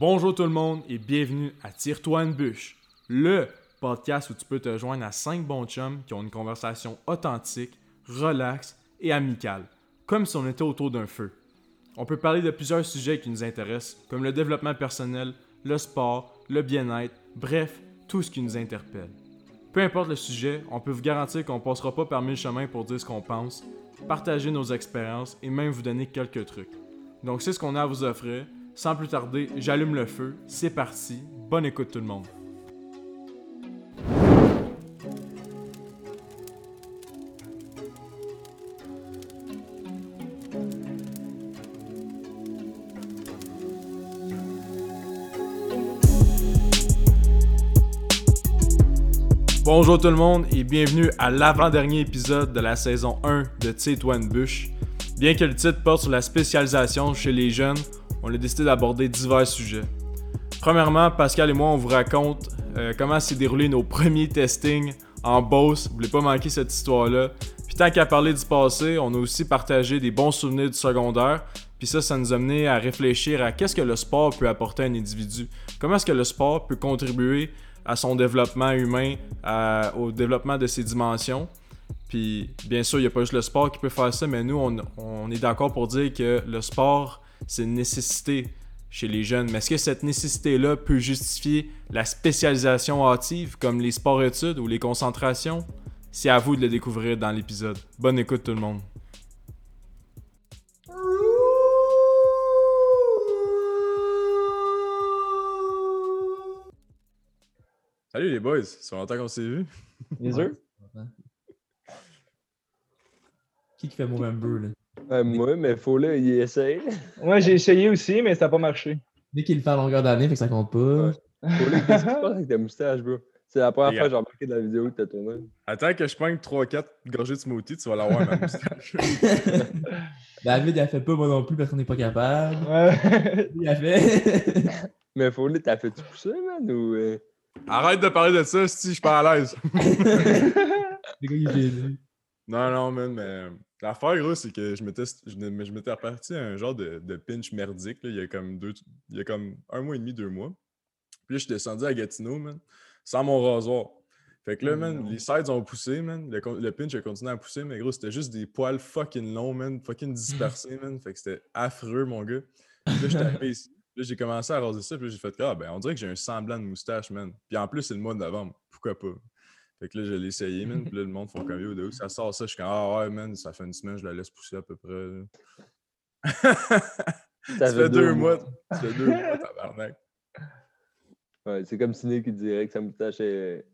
Bonjour tout le monde et bienvenue à Tire-toi une bûche, le podcast où tu peux te joindre à 5 bons chums qui ont une conversation authentique, relaxe et amicale, comme si on était autour d'un feu. On peut parler de plusieurs sujets qui nous intéressent, comme le développement personnel, le sport, le bien-être, bref, tout ce qui nous interpelle. Peu importe le sujet, on peut vous garantir qu'on passera pas par mille chemins pour dire ce qu'on pense, partager nos expériences et même vous donner quelques trucs. Donc c'est ce qu'on a à vous offrir. Sans plus tarder, j'allume le feu, c'est parti, bonne écoute tout le monde. Bonjour tout le monde et bienvenue à l'avant-dernier épisode de la saison 1 de Tite Bush. Bien que le titre porte sur la spécialisation chez les jeunes, on a décidé d'aborder divers sujets. Premièrement, Pascal et moi, on vous raconte euh, comment s'est déroulé nos premiers testings en Beauce. Vous voulez pas manquer cette histoire-là. Puis tant qu'à parler du passé, on a aussi partagé des bons souvenirs du secondaire. Puis ça, ça nous a mené à réfléchir à qu'est-ce que le sport peut apporter à un individu. Comment est-ce que le sport peut contribuer à son développement humain, au développement de ses dimensions? Puis, bien sûr, il n'y a pas juste le sport qui peut faire ça, mais nous, on, est d'accord pour dire que le sport, c'est une nécessité chez les jeunes. Mais est-ce que cette nécessité-là peut justifier la spécialisation hâtive, comme les sports-études ou les concentrations? C'est à vous de le découvrir dans l'épisode. Bonne écoute, tout le monde. Salut les boys, ça fait longtemps qu'on s'est vu. Les œufs? Qui qui fait Movember là? Euh, moi, mais faut là, il essaye. Moi, j'ai essayé aussi, mais ça n'a pas marché. Dès qu'il le fait à longueur d'année, fait que ça compte pas. Faut là, qu'est-ce qui se passe avec ta moustache, bro? C'est la première fois que j'ai remarqué de la vidéo que t'as tournée. Attends que je pogne 3-4 gorgées de smoothie, tu vas l'avoir ma moustache. David, il a fait pas, moi non plus, parce qu'on n'est pas capable. Ouais. Il a fait. mais faut là, t'as fait-tu pousser, man? Ou. Euh? Arrête de parler de ça, si je suis pas à l'aise. Non, non, man, mais l'affaire, gros, c'est que je m'étais, je, m'étais reparti à un genre de, de pinch merdique, là, il y a comme deux, il y a comme un mois et demi, deux mois. Puis là, je suis descendu à Gatineau, man, sans mon rasoir. Fait que là, man, les sides ont poussé, man. Le, pinch a continué à pousser, mais gros, c'était juste des poils fucking longs, man, fucking dispersés, man. Fait que c'était affreux, mon gars. Puis là, je tapais ici j'ai commencé à raser ça, puis j'ai fait ah, ben, on dirait que j'ai un semblant de moustache, man. Puis en plus, c'est le mois de novembre. Pourquoi pas? Fait que là, je l'ai essayé, man. Puis là, le monde font comme yo, de où ça sort ça? Je suis comme ah ouais, man, ça fait une semaine, je la laisse pousser à peu près. ça fait deux, mois. Ça fait deux mois, tabarnak. Ouais, c'est comme Ciné qui dirait que sa moustache est,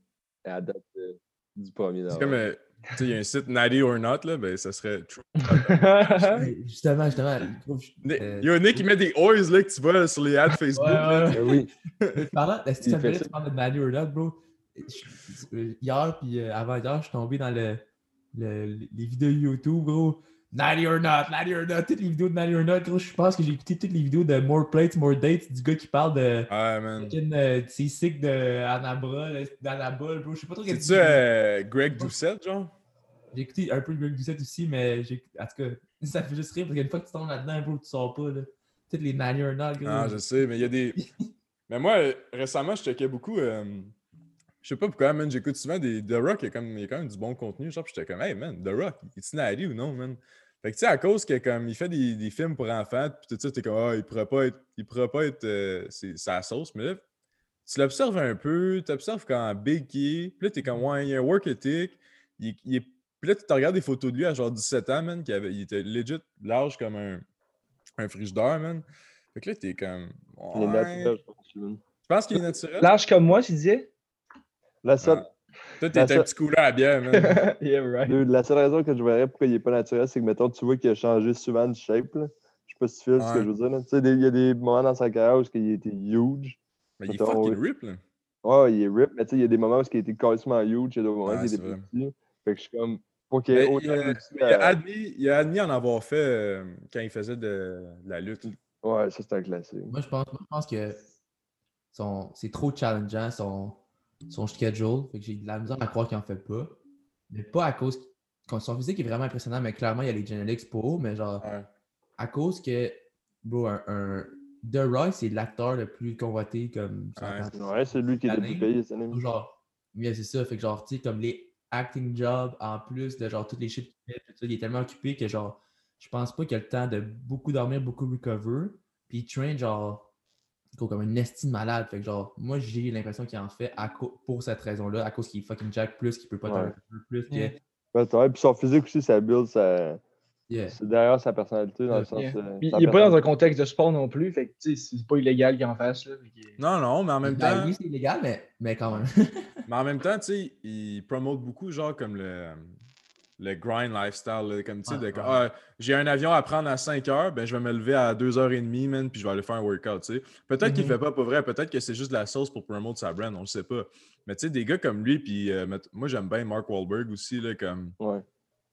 à date euh, du premier C'est comme, euh, il y a un site Natty or Not, là, ben ça serait true. justement, justement. Il y a un Nick qui met des oils là, que tu vois sur les ads Facebook. Là. Ben oui. Parlant, est-ce que ça fait tu parles de Natty or Not, bro? Hier, puis euh, avant-hier, je suis tombé dans le, le, les vidéos YouTube, bro. Natty or not, Natty or not, toutes les vidéos de Natty or not, gros, je pense que j'ai écouté toutes les vidéos de More Plates, More Dates, du gars qui parle de. Ouais, man. Euh, c'est sick d'Anabol, bro. Je sais pas trop quel. C'est-tu euh, Greg Doucette, genre? J'ai écouté un peu Greg Doucette aussi, mais j'ai. En tout cas, ça fait juste rire parce qu'une fois que tu tombes là-dedans, bro, tu sors pas, là. Toutes les Natty or not, gros. Ah, je sais, mais il y a des. mais moi, récemment, je checkais beaucoup. Euh... Je sais pas pourquoi, man, j'écoute souvent des The Rock, il y, a comme, il y a quand même du bon contenu. Genre, j'étais comme, hey, man, The Rock, est-il Natty ou non, man? Fait que tu sais, à cause que comme il fait des, des films pour enfants, puis tout ça, t'es comme Ah, il pourrait pas être, il pourrait pas être euh, sa sauce, mais là, tu l'observes un peu, tu observes quand big il est, puis là, t'es comme Ouais, il a un work ethic, il, est. Puis là, tu te regardes des photos de lui à genre 17 ans, man, qui avait, il était legit large comme un, un frigidaire, man. Fait que là, t'es comme. Il est naturel, je pense. Tu penses qu'il est naturel? Large comme moi, tu disais? La seule, ah. Toi, t'es un petit couleur à bière, man. yeah, right. La seule raison que je verrais pourquoi il n'est pas naturel, c'est que, mettons, tu vois qu'il a changé souvent de shape. Là. Je sais pas si tu fais ce que je veux dire. Tu sais, il y a des moments dans sa carrière où il était huge. Mais il est fucking rip, là. Ouais, il est rip, mais tu sais, il y a des moments où il était carrément huge, il y a d'autres moments où il était petit. Fait que je suis comme. il, a, il, a admis, il a admis en avoir fait euh, quand il faisait de, la lutte. Ouais, ça c'est un classique. Moi, je pense, je pense que c'est trop challengeant. Son son schedule. Fait que j'ai de la misère à croire qu'il en fait pas. Mais pas à cause. Son physique est vraiment impressionnant, mais clairement, il y a les genetics pour, mais genre, à cause que, bro, un, The Rock, c'est l'acteur le plus convoité comme. Ouais, c'est lui qui est le plus payé cette année. Genre, oui, c'est ça. Fait que genre, tu sais, comme les acting jobs en plus de genre toutes les shit qu'il fait, il est tellement occupé que genre, je pense pas qu'il a le temps de beaucoup dormir, beaucoup recover. Puis il train genre comme une estime malade. Fait que genre, moi j'ai l'impression qu'il en fait à pour cette raison-là, à cause qu'il est fucking jack plus, qu'il peut pas ouais. plus. Que... Ouais, puis son physique aussi, ça build, ça. C'est derrière sa personnalité, dans le sens. Euh, il n'est pas dans un contexte de sport non plus, fait que c'est pas illégal qu'il en fasse. Là, Non, non, mais en même ben, temps. Oui, c'est illégal, mais, mais quand même. mais en même temps, tu sais, il promote beaucoup, genre, comme le, le grind lifestyle. comme, tu sais, ah, j'ai un avion à prendre à 5 heures, ben, je vais me lever à 2h30, man, puis je vais aller faire un workout, tu sais. Peut-être qu'il ne qu'il mm-hmm. fait pas pour vrai, peut-être que c'est juste de la sauce pour promouvoir sa brand, on le sait pas. Mais tu sais, des gars comme lui, puis euh, moi, j'aime bien Mark Wahlberg aussi, là, comme. Ouais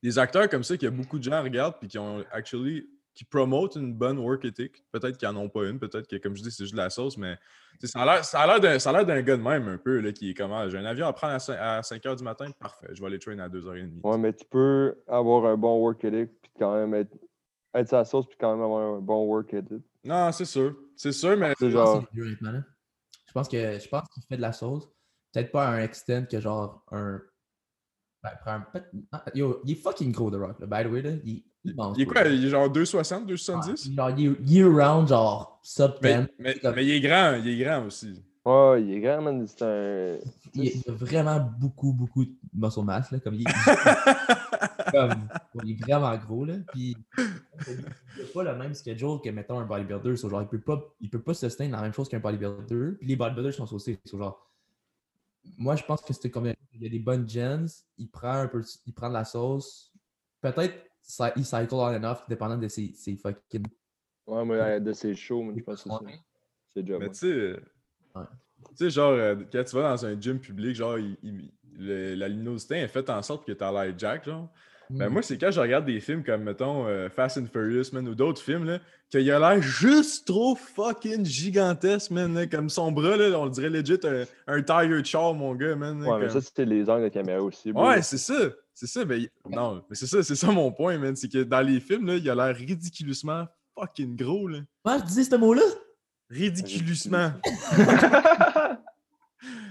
des acteurs comme ça que beaucoup de gens regardent puis qui ont actually qui promotent une bonne work ethic. Peut-être qu'ils n'en ont pas une, peut-être que, comme je dis, c'est juste de la sauce, mais ça a l'air d'un gars de même un peu, là, qui est comment j'ai un avion à prendre à 5, h du matin, parfait, je vais aller train à 2h30. Ouais, mais tu peux avoir un bon work ethic puis quand même être, être sa sauce puis quand même avoir un bon work ethic. Non, c'est sûr. C'est sûr, mais. C'est genre... Je pense que je pense qu'il fait de la sauce. Peut-être pas à un extent que genre un ben, ah, yo, il est fucking gros, The Rock, là. by the way. Là. Il, il, il est quoi? Il est genre 2,60, 2,70? genre, il est year-round, genre sub 10. Mais, mais, mais, il est grand, il est grand aussi. Ouais, il est grand, man. C'est un. Il, a vraiment beaucoup, beaucoup de muscle mass, là. Comme il, comme, il est vraiment gros, là. Puis, il n'a pas le même schedule que, mettons, un bodybuilder. So, genre, il peut pas, il peut pas sustain la même chose qu'un bodybuilder. Puis les bodybuilders sont aussi. So, genre, moi, je pense que c'était comme il y a des bonnes gens, il prend un peu il prend de la sauce. Peut-être il cycle on and off, dépendant de ses, ses fucking. Ouais, mais de ses shows, mais je pense que c'est ça. C'est déjà Mais tu sais, tu sais, genre, euh, quand tu vas dans un gym public, genre, la luminosité est faite en sorte que tu as l'air jack, genre. Ben, moi, c'est quand je regarde des films comme, mettons, euh, Fast and Furious, man, ou d'autres films, là, qu'il a l'air juste trop fucking gigantesque, man. comme son bras, là, on le dirait legit un, un Tiger Chaw, mon gars, man. ouais, mais ça, c'était les angles de caméra aussi. Ouais, c'est ça. C'est ça, mais non, mais c'est ça, c'est ça mon point, man. C'est que dans les films, là, il a l'air ridiculement fucking gros, là. Moi, je disais ce mot-là? Ridiculusement.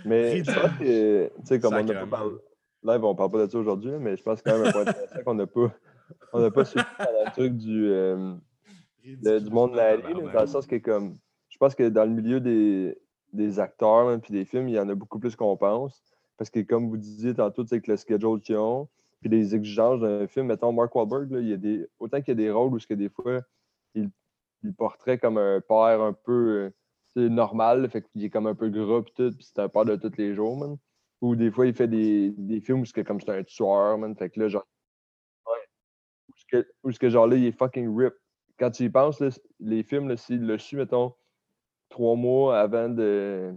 mais je pense que, tu sais, comme on a pas parlé live, on parle pas de ça aujourd'hui, mais je pense quand même un point intéressant qu'on n'a pas, on n'a pas suivi le truc du, euh, du monde de la dans le sens que comme, je pense que dans le milieu des, des acteurs et des films, il y en a beaucoup plus qu'on pense. Parce que comme vous disiez tantôt, avec le schedule qu'ils ont, puis les exigences d'un film, mettons Mark Wahlberg, là, il y a des, autant qu'il y a des rôles où que des fois, il, il porterait comme un père un peu euh, normal, fait qu'il est comme un peu gras puis tout, puis c'est un père de tous les jours. Ou des fois, il fait des, des films où c'est comme c'est un tueur, man. Fait que là, genre. Ouais. Où ce que, genre là, il est fucking rip. Quand tu y penses, là, les films, s'il le su, mettons, trois mois avant de.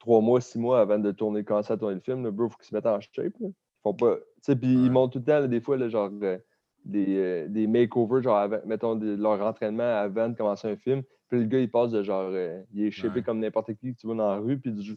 Trois mois, six mois avant de tourner, commencer à tourner le film, là, bro, faut qu'ils se mettent en shape. Là. Ils font pas. Tu sais, puis ils montent tout le temps, des fois, là, genre. Euh, des, euh, des makeovers, genre, mettons, de, leur entraînement avant de commencer un film. Puis le gars, il passe de genre, euh, il est shapé comme n'importe qui que tu vois dans la rue, puis du,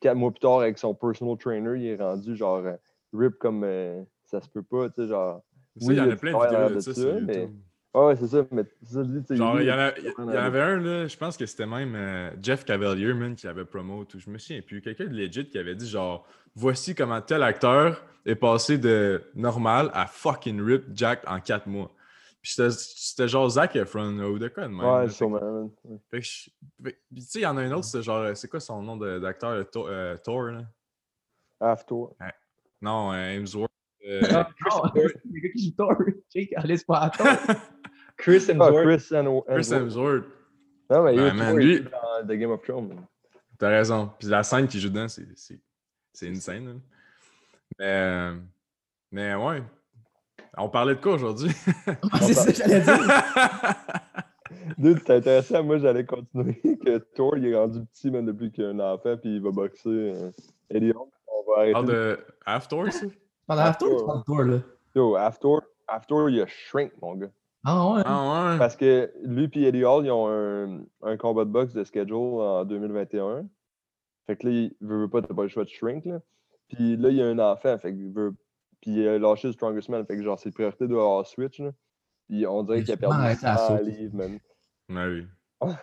quatre mois plus tard, avec son personal trainer, il est rendu genre euh, rip comme euh, ça se peut pas, tu sais, genre. Oui, il y en a plein de vidéos de ça, ça mais... ouais, c'est ça, mais ça, je Genre, il y, en, a, il y en avait un, là, je pense que c'était même euh, Jeff Cavalier, man, qui avait promo, tout, je me souviens plus, quelqu'un de legit qui avait dit genre, voici comment tel acteur est passé de normal à fucking rip Jack en quatre mois. Puis c'était genre Zac Efron ou de quoi de même. Ouais, sûrement. Fait que tu sais, il y en a un autre, c'est genre, c'est quoi son nom d'acteur, euh, Thor, là? After. Non, euh, Hemsworth. Euh... Ah, le gars qui joue Thor. Jake, allez, pas à Thor. Chris ah, Hemsworth. Chris, Hemsworth. Chris Hemsworth. Non, mais il est man, lui... dans The Game of Thrones. T'as raison. Puis la scène qu'il joue dedans, c'est une scène. Mais, euh, mais ouais, on parlait de quoi aujourd'hui? c'est ça que j'allais dire. Dude, c'est intéressant. Moi, j'allais continuer que Thor, il est rendu petit même depuis qu'il a un enfant, puis il va boxer. Euh, Eddie on va arrêter. Parle de After, ça? Pendant After ou pendant Thor, là? Yo, After, After, il a shrink, mon gars. Ah ouais? Ah ouais? Parce que lui et Eddie Hall, ils ont un, un, combat de boxe de schedule en 2021. Fait que là, il veut, veut pas, t'as pas le choix de shrink, là. Puis là, il y a un enfant, fait qu'il veut puis il a lâché le Strongest Man. Fait que genre, ses priorités doivent avoir switch. Là. Puis on dirait qu'il a perdu 100 livres, man. Ouais, oui.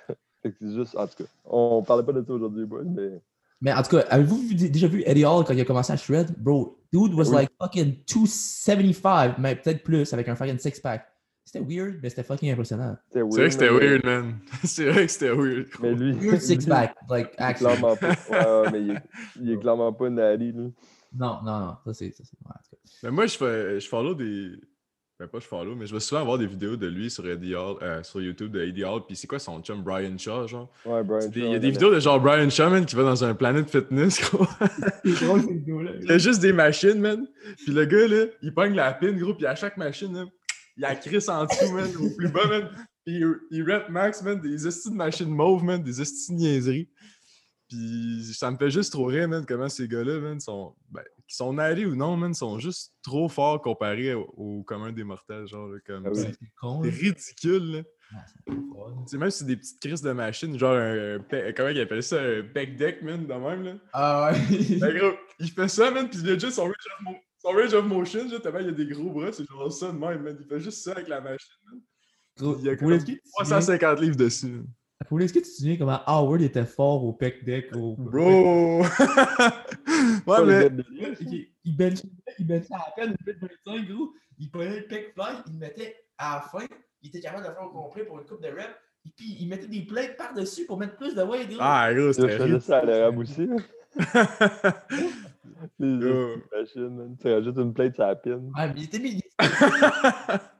c'est juste, en tout cas, on parlait pas de ça aujourd'hui, mais. Mais en tout cas, avez-vous déjà vu Eddie Hall quand il a commencé à shred? Bro, dude was like fucking 275, mais peut-être plus, avec un fucking six-pack. C'était weird, mais c'était fucking impressionnant. C'est vrai que c'était weird, man. C'est vrai que c'était weird. Mais lui. Weird six-pack, like, actually. Clairement pas. Ouais, mais il est, il est clairement pas là. Non, non, non. Ça, c'est. Mais moi, je, fais, je follow des. Ben, pas je follow, mais je vais souvent voir des vidéos de lui sur, Eddie Hall, euh, sur YouTube de Eddie Hall. Puis c'est quoi son chum, Brian Shaw, genre? Ouais, Brian Shaw. Il y a des vidéos de genre Brian Shaw, man, qui va dans un Planet Fitness, gros. c'est drôle, ces vidéos-là. Il y a juste des machines, man. Puis le gars, là, il pogne la pin, gros. Puis à chaque machine, là, il a Chris en dessous, man, au plus bas, man. Puis il, rap max, man, des estis de machines mauves, man, des estis de niaiseries. Puis ça me fait juste trop rire, man, comment ces gars-là, man, sont. Ben, qu'ils sont allés ou non, man, sont juste trop forts comparés au, commun des mortels, genre, comme. Ah c'est ridicule, là. Ah, même si c'est des petites crises de machine, genre un, comment il appelle ça, un back deck, man, de même, là. Ah ouais. ben, gros, il fait ça, man, puis il a juste son range of, son range of motion, genre, tellement il y a des gros bras, c'est genre ça de même, man. Il fait juste ça avec la machine, man. il y a comme 350 livres dessus. Est-ce que tu te souviens comment Howard était fort au pec deck? Au... Bro! ouais, mais. Il, il benchait il à peine une de 25, gros. Il prenait le pec fly, il le mettait à la fin. Il était capable de faire au complet pour une coupe de reps. Et puis, il mettait des plates par-dessus pour mettre plus de weight. Gros. Ah, gros, c'était. Je ça à l'Arabe aussi. Les machines, Tu rajoutes une plate sur la pin. Ouais, mais il était mis.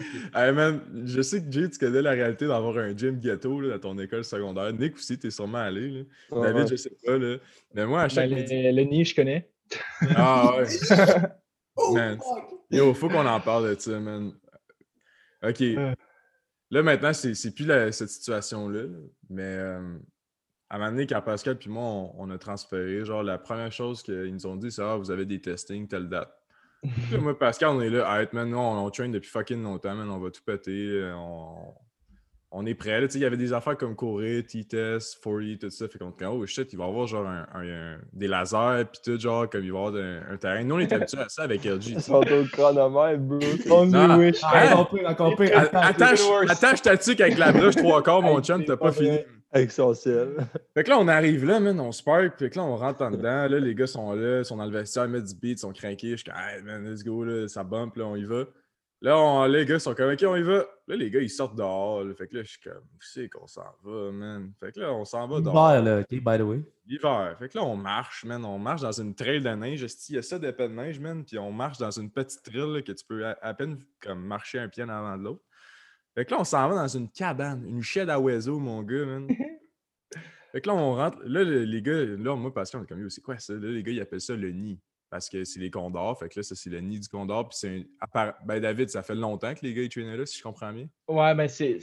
hey man, je sais que Jay, tu connais la réalité d'avoir un gym ghetto là, dans ton école secondaire. Nick aussi, t'es sûrement allé. Là. David, je sais pas. Là. Mais moi, à chaque. Ben, le, le nid, je connais. Ah ouais. oh, man. Yo, faut qu'on en parle de ça, man. Ok. Là, maintenant, c'est plus la, cette situation-là. Mais euh, à un moment donné, quand Pascal et moi, on, on, a transféré, genre, la première chose qu'ils nous ont dit, c'est Ah, vous avez des testings, telle date moi, Pascal, on est là. Arrête, man, on, on train depuis fucking longtemps, man. On va tout péter. Euh, on, on est prêt. Il y avait des affaires comme courir, T-test, 40, tout ça. Fait qu'on dit, oh shit, il va y avoir genre un, des lasers, puis tout, genre, comme il va y avoir un, terrain. Nous, on est habitués à ça avec LG. Ils sont au chronomètre, bro. Attache, attache ta tuque avec la broche trois quarts, mon chum, t'as pas fini. Avec son ciel. Fait que là, on arrive là, man, on spark, puis que là, on rentre en dedans. Là, les gars sont là, ils sont dans le vestiaire, ils mettent du beat, ils sont craqués. Je suis comme, hey, man, let's go, là, ça bump, là, on y va. Là, les gars sont comme, OK, on y va. Là, les gars, ils sortent dehors. Fait que là, je suis comme, où c'est qu'on s'en va, man? Fait que là, on s'en va dehors. L'hiver, là, OK, by the way. L'hiver. Fait que là, on marche, man. On marche dans une trail de neige. Il y a ça d'épais de neige, man? Puis on marche dans une petite trail que tu peux à, peine comme marcher un pied en avant de l'autre. Fait que là, on s'en va dans une cabane, une shed à oiseaux, mon gars, man. fait que là, on rentre. Là, les gars, là, moi, parce qu'on est comme, c'est quoi ça? Là, les gars, ils appellent ça le nid parce que c'est les condors. Fait que là, ça, c'est le nid du condor. Puis c'est un... Ben, David, ça fait longtemps que les gars, ils traînaient là, si je comprends bien. Ouais, ben, c'est.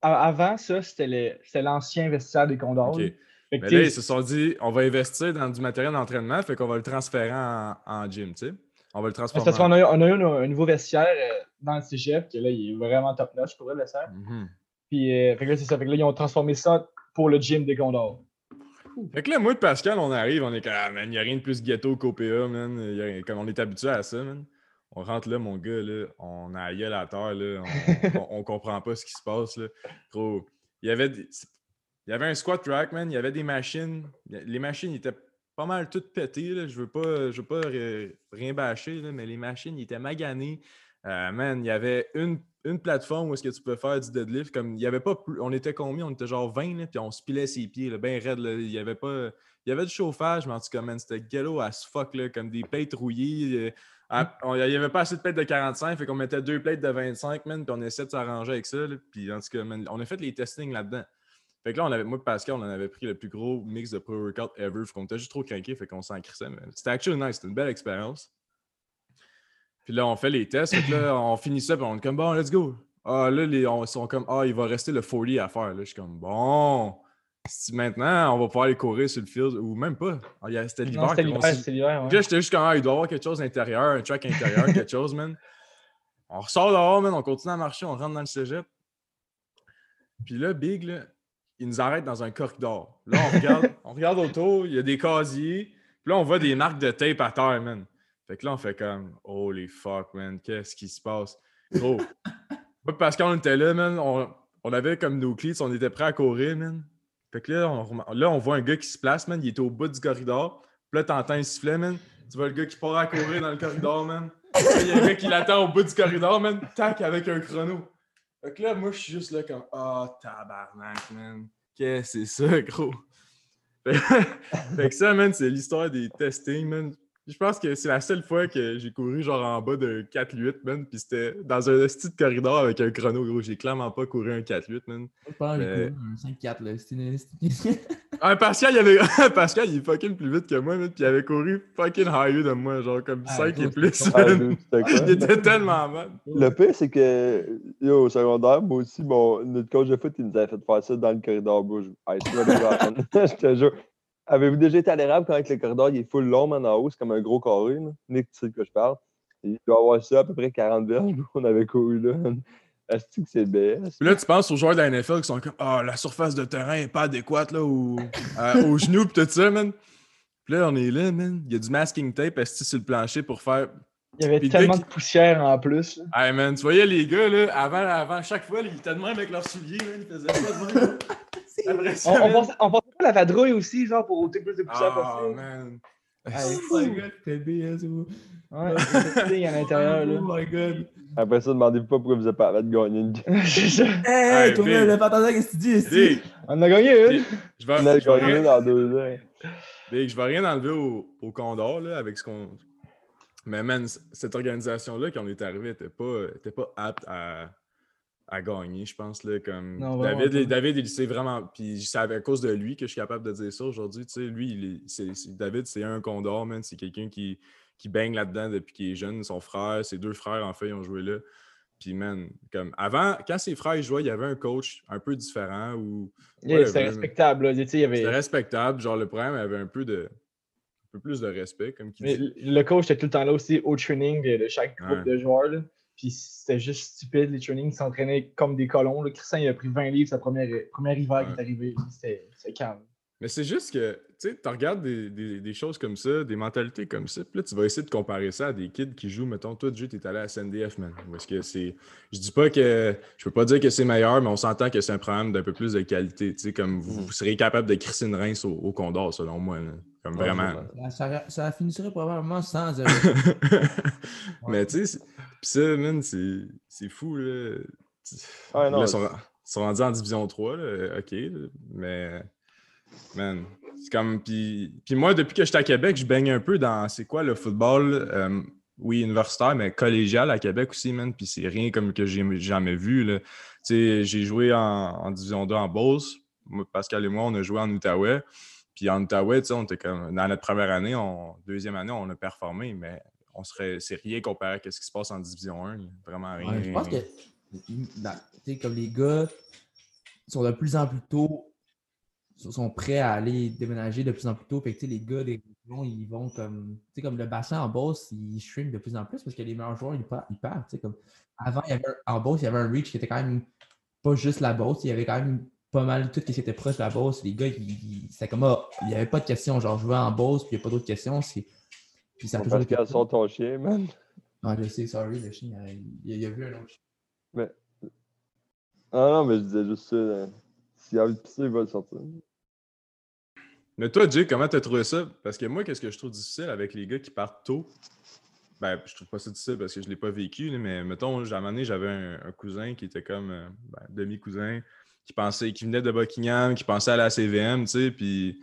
Avant ça, c'était l'ancien vestiaire des condors. OK. Mais là, ils se sont dit, on va investir dans du matériel d'entraînement, fait qu'on va le transférer en, gym, tu sais. On va le transformer. Parce qu'on a, on a eu un, nouveau vestiaire euh, dans le cégep, qui là, il est vraiment top notch pour le vestiaire. Mm-hmm. Puis, euh, fait que là, c'est ça. Fait que là, ils ont transformé ça pour le gym des condors. Fait que là, moi et Pascal, on arrive, on est comme, ah, man, il n'y a rien de plus ghetto qu'OPA, man. comme on est habitué à ça, man. On rentre là, mon gars, là, on a à la terre, là. On, on, comprend pas ce qui se passe, là. Gros, il y avait, il y avait un squat rack, man. Il y avait des machines. Les machines étaient pas mal toutes pétées, là. Je veux pas, je veux pas rien bâcher, là, mais les machines, ils étaient maganées. Euh, man, il y avait une une plateforme où est-ce que tu peux faire du deadlift. Comme il y avait pas plus, on était combien? On était genre 20, puis on se pilait ses pieds, là, bien raide. Il y avait pas. Il y avait du chauffage, mais en tout cas, man, c'était ghetto as fuck, là, comme des plates rouillées. Euh, il n'y avait pas assez de plates de 45, fait qu'on mettait deux plates de 25, man, puis on essayait de s'arranger avec ça. puis en tout cas, man, on a fait les testings là-dedans. Fait que là, on avait, moi et Pascal, on en avait pris le plus gros mix de pro-workout ever. Fait qu'on était juste trop craqué, fait qu'on s'en crissait. C'était actually nice, c'était une belle expérience. Puis là, on fait les tests. là, on finit ça, puis on est comme bon, let's go. Ah, là, les, on sont comme ah, il va rester le 40 à faire. Là, je suis comme bon. maintenant, on va pouvoir aller courir sur le field ou même pas. Ah, c'était l'hiver. C'était l'hiver, c'était l'hiver. Là, j'étais juste comme ah, il doit y avoir quelque chose à l'intérieur, un track intérieur, quelque chose, man. On ressort dehors, man, on continue à marcher, on rentre dans le cégep. Puis là, Big, là, il nous arrête dans un corridor. Là, on regarde, on regarde autour, il y a des casiers. Puis là, on voit des marques de tape à terre, man. Fait que là, on fait comme Holy fuck, man, qu'est-ce qui se passe? Gros. Parce qu'on était là, man, on avait comme nos clés, on était prêts à courir, man. Fait que là on, là, on voit un gars qui se place, man. Il est au bout du corridor. Puis là, t'entends un sifflet, man. Tu vois le gars qui part à courir dans le corridor, man. Il y a un gars qui l'attend au bout du corridor, man. Tac, avec un chrono. Fait que là, moi, je suis juste là comme Ah, oh, tabarnak, man. Qu'est-ce que c'est ça, gros? fait que ça, man, c'est l'histoire des testings, man. Je pense que c'est la seule fois que j'ai couru genre en bas de 4-8, man. Puis c'était dans un petit corridor avec un chrono, gros. J'ai clairement pas couru un 4-8, man. Couru un 5-4, là. C'était ah, Pascal, il avait... Pascal, il est fucking plus vite que moi, man. Puis il avait couru fucking higher de moi, genre comme 5 ah, et plus. Ah, il était tellement mal. Le pire, c'est que, yo, au secondaire, moi aussi, bon, notre coach de foot, il nous avait fait faire ça dans le corridor, bro. Je te jure. Avez-vous déjà été à l'érable quand le corridor il est full long, man, en haut? C'est comme un gros carré. Là? Nick, tu sais de quoi je parle. Il doit avoir ça à peu près 40 verges. On avait couru là. Est-ce que c'est là, tu penses aux joueurs de la NFL qui sont comme Ah, la surface de terrain n'est pas adéquate là, au, aux genoux pis tout ça, man. Puis là, on est là, man. Il y a du masking tape est sur le plancher pour faire. Il y avait tellement de poussière en plus. Hey man, tu voyais les gars, là, avant, avant chaque fois, ils étaient de même avec leurs souliers, man. Ils faisaient pas de on, on, pensait, on pensait pas la vadrouille aussi, genre, pour ôter plus de poussière oh, possible. man. oh bien, c'est beau. Ouais, c'est à l'intérieur, là. Oh my god. Après ça, demandez-vous pas pourquoi vous n'avez pas de gagner une C'est ça. Hey, toi, le fantasme, qu'est-ce que tu dis ici? On a gagné une. Je vais, on a gagné une dans deux ans. Big, je vais rien enlever au, au Condor, là, avec ce qu'on. Mais man, cette organisation-là, quand on est arrivé, n'était pas, était pas apte à à gagner, je pense. Là, comme David, David, il sait vraiment. Puis c'est à cause de lui que je suis capable de dire ça aujourd'hui. Tu sais, lui, il est, David, c'est un condor, man. C'est quelqu'un qui, qui baigne là-dedans depuis qu'il est jeune. Son frère, ses deux frères, en fait, ils ont joué là. Puis, man, comme avant, quand ses frères jouaient, il y avait un coach un peu différent. Ou, c'était respectable. Là. C'était respectable. Genre, le problème, il avait un peu de un peu plus de respect, comme Le coach était tout le temps là aussi au training de, chaque groupe de joueurs. Là. Puis c'était juste stupide, les trainings s'entraînaient comme des colons. Le Christian, il a pris 20 livres sa première, première hiver qui est arrivé. C'était calme. Mais c'est juste que, tu sais, tu regardes des, des, choses comme ça, des mentalités comme ça, puis là, tu vas essayer de comparer ça à des kids qui jouent, mettons, toi, tu es allé à SNDF, man. Parce que c'est. Je dis pas que. Je peux pas dire que c'est meilleur, mais on s'entend que c'est un programme d'un peu plus de qualité. Tu sais, comme vous, mm. seriez capable de crisser une rince au, Condor, selon moi. Comme vraiment. Ça, ça, finirait probablement sans. Mais tu sais, ça, man, c'est fou, là. Ah, non, là, ils sont, sont, rendus en Division 3, là. OK, mais... Man, c'est comme... Puis, puis moi, depuis que j'étais à Québec, je baigne un peu dans... C'est quoi, le football... Euh, oui, universitaire, mais collégial à Québec aussi, man. Puis c'est rien comme que j'ai jamais vu. Tu sais, j'ai joué en, en, Division 2 en Beauce. Pascal et moi, on a joué en Outaouais. Puis en Outaouais, tu sais, on était comme... Dans notre première année, deuxième année, on a performé, mais on serait, c'est rien comparé à ce qui se passe en Division 1. Vraiment rien. je pense que comme les gars sont de plus en plus tôt sont prêts à aller déménager de plus en plus tôt. Fait que, les gars des régions, ils vont comme. comme le bassin en boss, ils shrink de plus en plus parce que les meilleurs joueurs, ils, partent. Comme, avant, il y avait, en boss, il y avait un reach qui était quand même pas juste la boss, il y avait quand même pas mal tout ce qui était proche de la boss. Les gars, c'était comme ah, il n'y avait pas de questions. Genre, je jouais en boss, puis il n'y a pas d'autres questions. Puis ça Parce qu'elles sont ton chien, man. Ah, je sais, sorry, le chien, il, a, a vu un autre chien. Mais. Ah non, mais je disais juste ça. S'il a envie de pisser, il va le sortir. Mais toi, Jay, comment t'as trouvé ça? Parce que moi, qu'est-ce que je trouve difficile avec les gars qui partent tôt? Ben, je trouve pas ça difficile parce que je l'ai pas vécu, mais mettons, à un moment donné, j'avais un, cousin qui était comme euh, ben, demi-cousin, qui pensait, qui venait de Buckingham, qui pensait à la CVM, tu sais, puis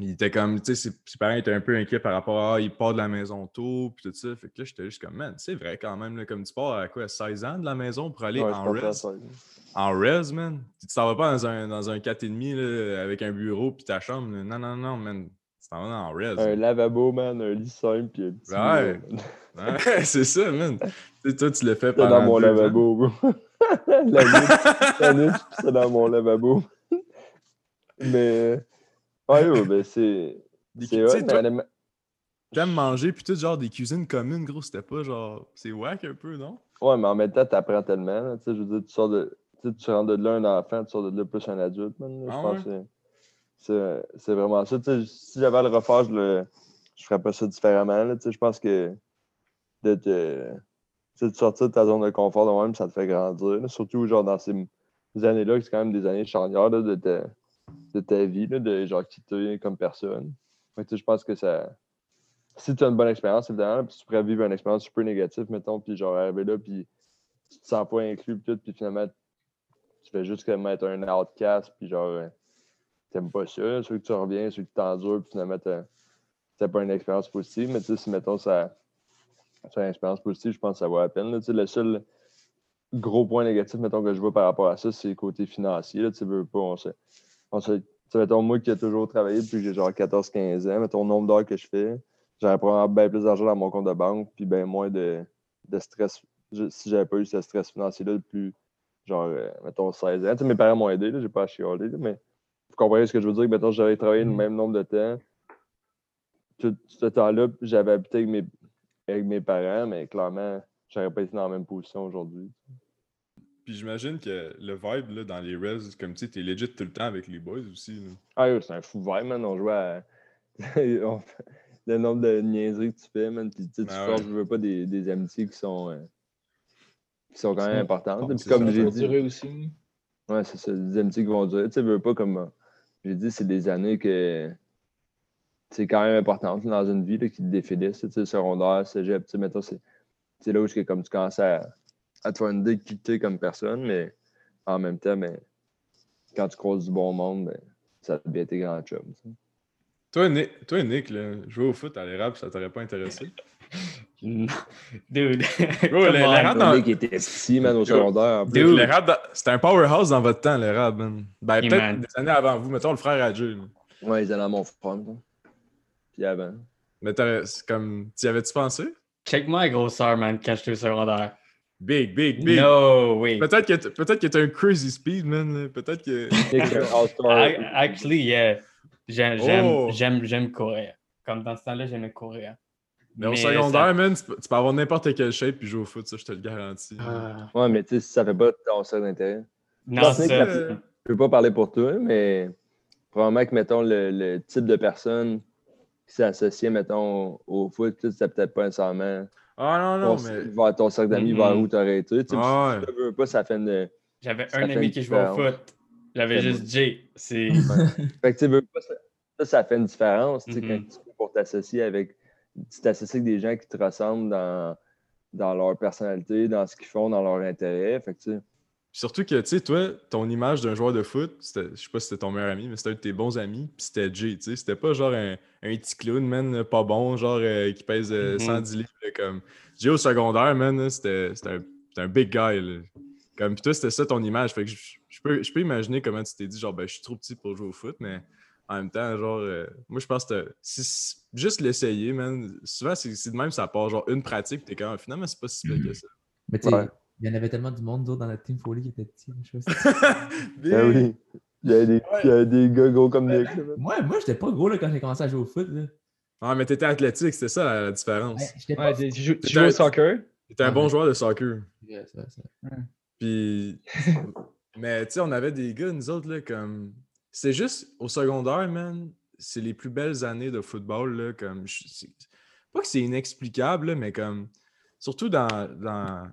il était comme, tu sais, ses, parents étaient un peu inquiets par rapport à, il part de la maison tôt, puis tout ça. Fait que là, j'étais juste comme, man, c'est vrai quand même, là, comme tu pars à quoi, 16 ans de la maison pour aller en res? En res, man? Tu t'en vas pas dans un, dans un 4,5 là, avec un bureau puis ta chambre. Non, non, non, man. Tu t'en vas dans res. Un lavabo, man, un lit simple, puis un petit. Ouais. ouais c'est ça, man. Tu toi, tu l'as fait pendant. dans mon lavabo, bro. la nuit, c'est dans mon lavabo. Mais. Ouais, ouais, ben c'est. C'est mais T'aimes manger, puis tout genre des cuisines communes, gros, c'était pas genre. C'est wack un peu, non? Ouais, mais en même temps, t'apprends tellement. Tu sais, je veux dire, tu sors de. Tu, sais, tu rentres de là un enfant, tu sors de là plus un adulte, man. je ah pense que c'est vraiment ça. Tu sais, si j'avais à le refaire, je, le, je ferais pas ça différemment. Là, tu sais, je pense que de, te, de sortir de ta zone de confort de même, ça te fait grandir. surtout genre dans ces années-là, c'est quand même des années charnières de, ta, de ta vie, là, de genre quitter comme personne. je pense que ça. Si tu as une bonne expérience, évidemment, puis tu pourrais vivre une expérience super négative, mettons, puis genre arriver là, puis tu te sens pas inclus, puis tout, puis finalement, tu fais juste comme être un outcast, puis genre, euh, t'aimes pas ça. Soit que tu reviens, soit que t'endures, puis finalement, t'as pas une expérience positive. Mais tu sais, si mettons, ça, ça une expérience positive, je pense que ça vaut la peine. Le seul gros point négatif, mettons, que je vois par rapport à ça, c'est le côté financier. Là. Tu veux pas, on sait. On sait mettons, moi qui ai toujours travaillé depuis que j'ai genre 14-15 ans, mettons le nombre d'heures que je fais, j'aurais probablement bien plus d'argent dans mon compte de banque, puis bien moins de, de stress. si j'avais pas eu ce stress financier-là depuis, genre, euh, mettons, 16 ans. mes parents m'ont aidé, j'ai pas à chialer, mais vous comprenez ce que je veux dire? Mettons, j'avais travaillé le mm. même nombre de temps. Tout ce temps-là, j'avais habité avec mes, avec mes parents, mais clairement, j'aurais pas été dans la même position aujourd'hui. Puis j'imagine que le vibe là, dans les res, comme tu sais, t'es legit tout le temps avec les boys aussi. Là. Ah c'est un fou vibe, man. On jouait à. le nombre de niaiseries que tu fais, man. Puis tu ben ouais. je veux pas des, des amitiés qui sont. Euh, qui sont quand même importantes. Puis comme j'ai dit. aussi. Ouais, c'est ça, des amitiés qui vont durer. Tu sais, veux pas comme. J'ai dit, c'est des années que c'est quand même important dans une vie là, qui te définissent. Tu sais, secondaire, cégep, tu sais, mettons, c'est là où comme tu commences à, à te faire une idée de qui es comme personne, mais en même temps, mais, quand tu croises du bon monde, ben, ça a bien tes grands chums. Toi, Nick, toi, Nick là, jouer au foot à l'érable, ça t'aurait pas intéressé? Dude. Bro, l'érable dans... qui était ici, man, au secondaire. L'érable, c'était un powerhouse dans votre temps, l'érable, man. Ben, peut-être des années avant vous. Mettons le frère Adjé. Ouais, ils allaient à mon frère, puis avant. Mais c'est comme, t'y avais-tu pensé? Check-moi la grosseur, man, quand j'étais au secondaire. Big, big, big. No, oui. Peut-être que peut-être que t'as un crazy speed, man. Peut-être que. Actually, yeah. J'aime, oh. j'aime, j'aime courir. Comme dans ce temps-là, j'aimais courir. Mais, au secondaire, man, tu peux, avoir n'importe quelle shape puis jouer au foot, ça, je te le garantis. Ah. Ouais, mais tu sais, ça fait pas ton seul d'intérêt. Non, c'est ça. Je peux pas parler pour toi, mais probablement que, mettons, le, type de personne qui s'est associé, mettons, au foot, c'est peut-être pas nécessairement. Ah non, non, mais. Vers ton cercle d'amis, vers où t'aurais été. Tu sais, ah, tu veux pas, ça fait une. J'avais un ami qui jouait au foot. J'avais juste Jay. C'est. fait que tu veux pas, ça, ça fait une différence, tu sais, quand tu pour t'associer avec tu t'associes avec des gens qui te ressemblent dans, dans leur personnalité, dans ce qu'ils font, dans leur intérêt. Fait que, Surtout que, tu sais, toi, ton image d'un joueur de foot, je sais pas si c'était ton meilleur ami, mais c'était un de tes bons amis, puis c'était Jay, tu sais. C'était pas genre un, un, petit clown, man, pas bon, genre euh, qui pèse 110 euh, mm-hmm. livres, comme. Jay au secondaire, man, c'était un, un, big guy, là. Comme, puis toi, c'était ça ton image. Fait que je, peux, je peux imaginer comment tu t'es dit, genre, ben, je suis trop petit pour jouer au foot, mais en même temps, genre, euh, moi, je pense que si, juste l'essayer, man. Souvent, c'est de même, ça part genre une pratique, t'es quand même, finalement, c'est pas si pire que ça. Mais tu sais, il y en avait tellement du monde d'autres dans notre team Foley qui était petit. Je sais ah oui. Il y a des, il y a des gars gros comme des. Moi, moi j'étais pas gros là, quand j'ai commencé à jouer au foot. Là. Ah, mais t'étais athlétique, c'était ça la, différence. Ouais, tu, jouais au soccer? T'étais un bon joueur de soccer. Yeah, ça, ça. Puis. mais tu sais, on avait des gars, nous autres, là, comme c'est juste au secondaire, man, c'est les plus belles années de football. Là, comme, pas que c'est inexplicable, mais comme. Surtout dans, dans,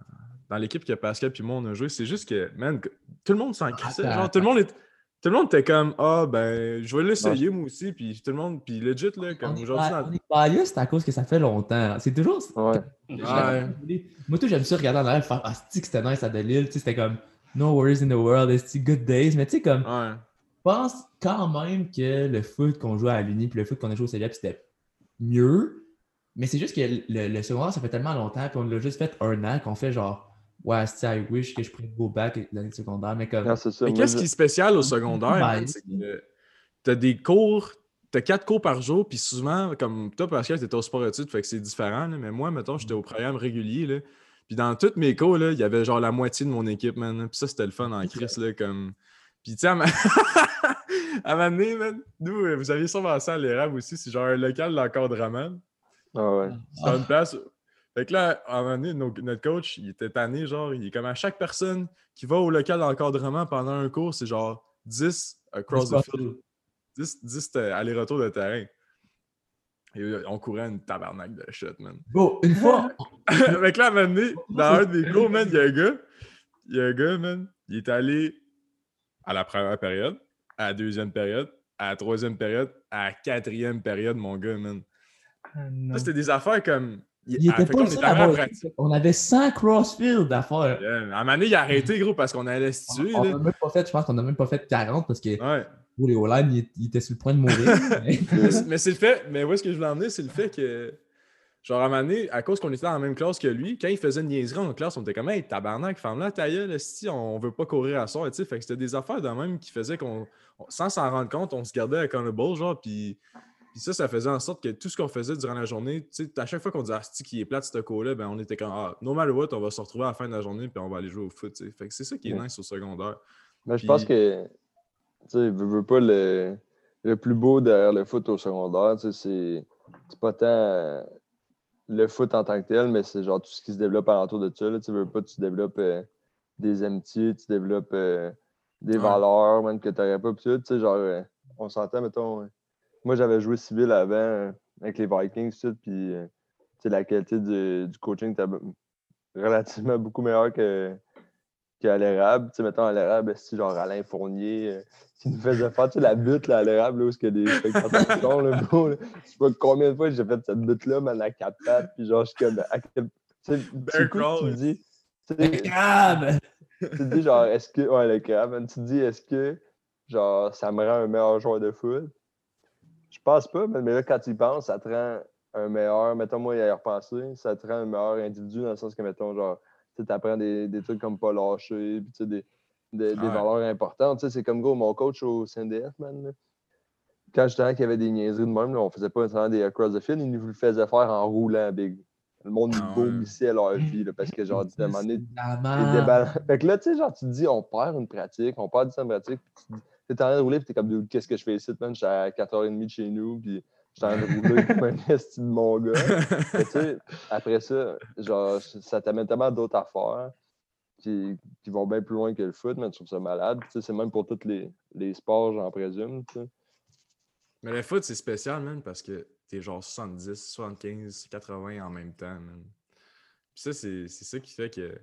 dans l'équipe que Pascal et moi on a joué, c'est juste que, man, tout le monde s'en crissait. Genre, tout le monde est. Tout le monde était comme Ah, ben, je vais l'essayer moi aussi. Puis tout le monde, puis legit, là, comme aujourd'hui. On est c'est à cause que ça fait longtemps. C'est toujours. Ouais. Moi, tout, j'aime ça regarder en arrière faire Ah, c'est que c'était nice à Delille. C'était comme No worries in the world, it's good days. Mais tu sais, comme. Ouais pense quand même que le foot qu'on jouait à l'Uni puis le foot qu'on a joué au Cégep, c'était mieux. Mais c'est juste que le, le, secondaire, ça fait tellement longtemps, puis on l'a juste fait un an qu'on fait genre Ouais, I wish que je pourrais go back l'année secondaire. Mais comme. mais qu'est-ce qui est spécial au secondaire? c'est que t'as des cours, t'as quatre cours par jour, puis souvent, comme toi, Pascal, t'étais au sport études, fait que c'est différent. mais moi, mettons, j'étais au programme régulier. Là, puis dans tous mes cours, il y avait genre la moitié de mon équipe, man. Puis ça, c'était le fun en crise, là, comme. Puis, tu sais, à, ma... à nous, euh, vous aviez sûrement ça à l'érable aussi, c'est genre un local d'encadrement. Ah ouais. C'est une place. Fait que là, à un moment donné, notre coach, il était tanné, genre, il est comme à chaque personne qui va au local d'encadrement pendant un cours, c'est genre 10 across the field. 10, 10 euh, aller-retour de terrain. Et euh, on courait une tabarnak de shit, man. Bon, une fois. Fait que là, à un moment donné, dans un des cours, man, il y a un gars. Il y a un gars, man. Il est allé à la première période, à la deuxième période, à la troisième période, à la quatrième période, mon gars, man. Ah, ça, c'était des affaires comme. Il était pas on, on avait 100 crossfield à faire. À un moment donné, il a arrêté, gros, parce qu'on allait se tuer. On, on même pas fait, je pense qu'on n'a même pas fait 40 parce que ouais. les O-line, il, il, était sur le point de mourir. mais, c'est le fait, mais où est-ce que je voulais emmener, c'est le fait que Genre, à un moment donné, à cause qu'on était dans la même classe que lui, quand il faisait une niaiserie en classe, on était comme, hey, tabarnak, femme-là, ta gueule, si on veut pas courir à soi, tu sais. Fait que c'était des affaires de même qui faisaient qu'on, sans s'en rendre compte, on se gardait accountable, genre, puis. Puis ça, ça faisait en sorte que tout ce qu'on faisait durant la journée, tu sais, à chaque fois qu'on disait, ah, qui est plate, ce cours-là, ben, on était comme, ah, no matter what, on va se retrouver à la fin de la journée, puis on va aller jouer au foot, tu sais. Fait que c'est ça qui est nice au secondaire. Mais je pense que, tu sais, veux, veux pas le, le plus beau derrière le foot au secondaire, tu sais, c'est pas tant le foot en tant que tel, mais c'est genre tout ce qui se développe alentour de ça. Tu veux pas, tu développes euh, des amitiés, tu développes euh, des valeurs même que tu n'aurais pas. Puis, tu sais, genre, euh, on s'entend, mettons. Moi, j'avais joué civil avant avec les Vikings, tout, puis la qualité du, du coaching était relativement beaucoup meilleure que, qu'à l'érable. Tu sais, mettons, à l'érable, c'est genre Alain Fournier euh, qui nous faisait faire la butte là, à l'érable, là, où ce que des spectateurs sont, là, bro, là. Je sais pas combien de fois j'ai fait cette butte-là, mais à quatre pattes, puis genre, je suis comme, à quel... Tu sais, tu dis... Tu te dis, genre, est-ce que... Ouais, le crabe, tu te dis, est-ce que, genre, ça me rend un meilleur joueur de foot? Je pense pas, mais là, quand tu y penses, ça te rend un meilleur... Mettons, moi, y a repensé, ça te rend un meilleur individu dans le sens que, mettons, genre tu apprends des, des, trucs comme pas lâcher, puis des, des, des valeurs importantes. C'est comme go, mon coach au CNDF, man. Quand j'étais là qu'il y avait des niaiseries de même, là, on faisait pas nécessairement des across the field, il nous le faisait faire en roulant big. Le monde ah, vomissait à leur vie, là, parce que genre, tu donné, Fait que là, tu sais, genre, tu te dis, on perd une pratique, on perd une pratique, puis tu es en train de rouler, puis t'es comme, qu'est-ce que je fais ici, man? J'étais à 4h30 de chez nous, puis J'étais en train de rouler comme un esti de mon gars. tu sais, après ça, genre, ça t'amène tellement d'autres affaires qui, qui, vont bien plus loin que le foot, mais je trouve ça malade. Tu sais, c'est même pour tous les, les sports, j'en présume. Tu sais. Mais le foot, c'est spécial, man, parce que t'es genre 70, 75, 80 en même temps, man. Puis ça, c'est ça qui fait que,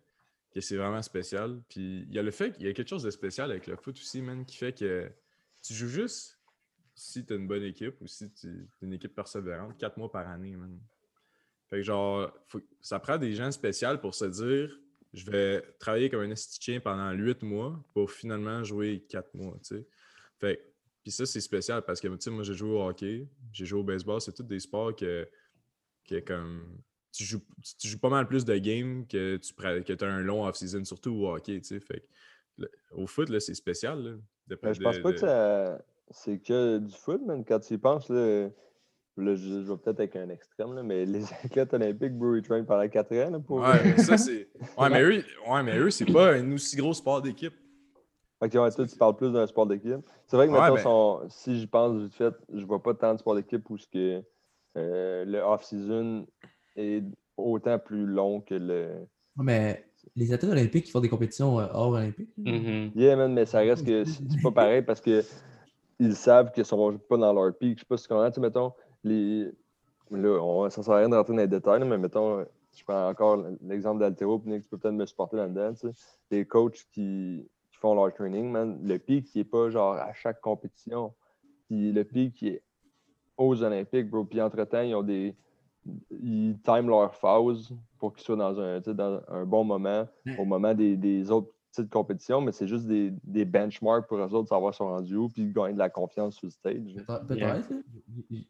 que c'est vraiment spécial. Puis il y a le fait qu'il y a quelque chose de spécial avec le foot aussi, man, qui fait que tu joues juste si tu as une bonne équipe ou si tu une équipe persévérante, quatre mois par année, man. Fait que genre, ça prend des gens spéciaux pour se dire je vais travailler comme un esthéticien pendant huit mois pour finalement jouer quatre mois, tu sais. Fait puis ça, c'est spécial parce que, tu moi, j'ai joué au hockey, j'ai joué au baseball, c'est tous des sports que, que comme, tu joues, tu joues pas mal plus de games que tu que as un long off-season, surtout au hockey, tu sais. Fait au foot, c'est spécial, là. Ben, je pense pas que ça c'est que du foot, man. Quand tu y penses, là, là je, vais peut-être avec un extrême, là, mais les athlètes olympiques, ils traînent pendant 4 ans. Là, pour... Ouais, ça. Ouais, mais eux, ouais, mais eux c'est pas un aussi gros sport d'équipe. Ouais, toi, tu parles plus d'un sport d'équipe. C'est vrai que maintenant, ben si j'y pense vite fait, je vois pas tant de sport d'équipe où que, euh, le off-season est autant plus long que le. Mais les athlètes olympiques, ils font des compétitions euh, hors olympiques. Mm Yeah, man, mais ça reste que c'est pas pareil parce que ils savent qu'ils ne sont pas dans leur pic. Je sais pas si tu comprends, mettons, les... là, on, ça ne sert à rien de rentrer dans les détails, mais mettons, je prends encore l'exemple d'Altero, puis tu peux peut-être me supporter là-dedans, les coachs qui, font leur training, man, le pic qui n'est pas genre à chaque compétition, puis le pic qui est aux Olympiques, bro, puis entre-temps, ils ont des ils time leur phase pour qu'ils soient dans un, dans un bon moment, au moment des, des autres de compétition, mais c'est juste des, des, benchmarks pour eux autres de savoir sont rendus où puis gagner de la confiance sur le stage. Peut-être.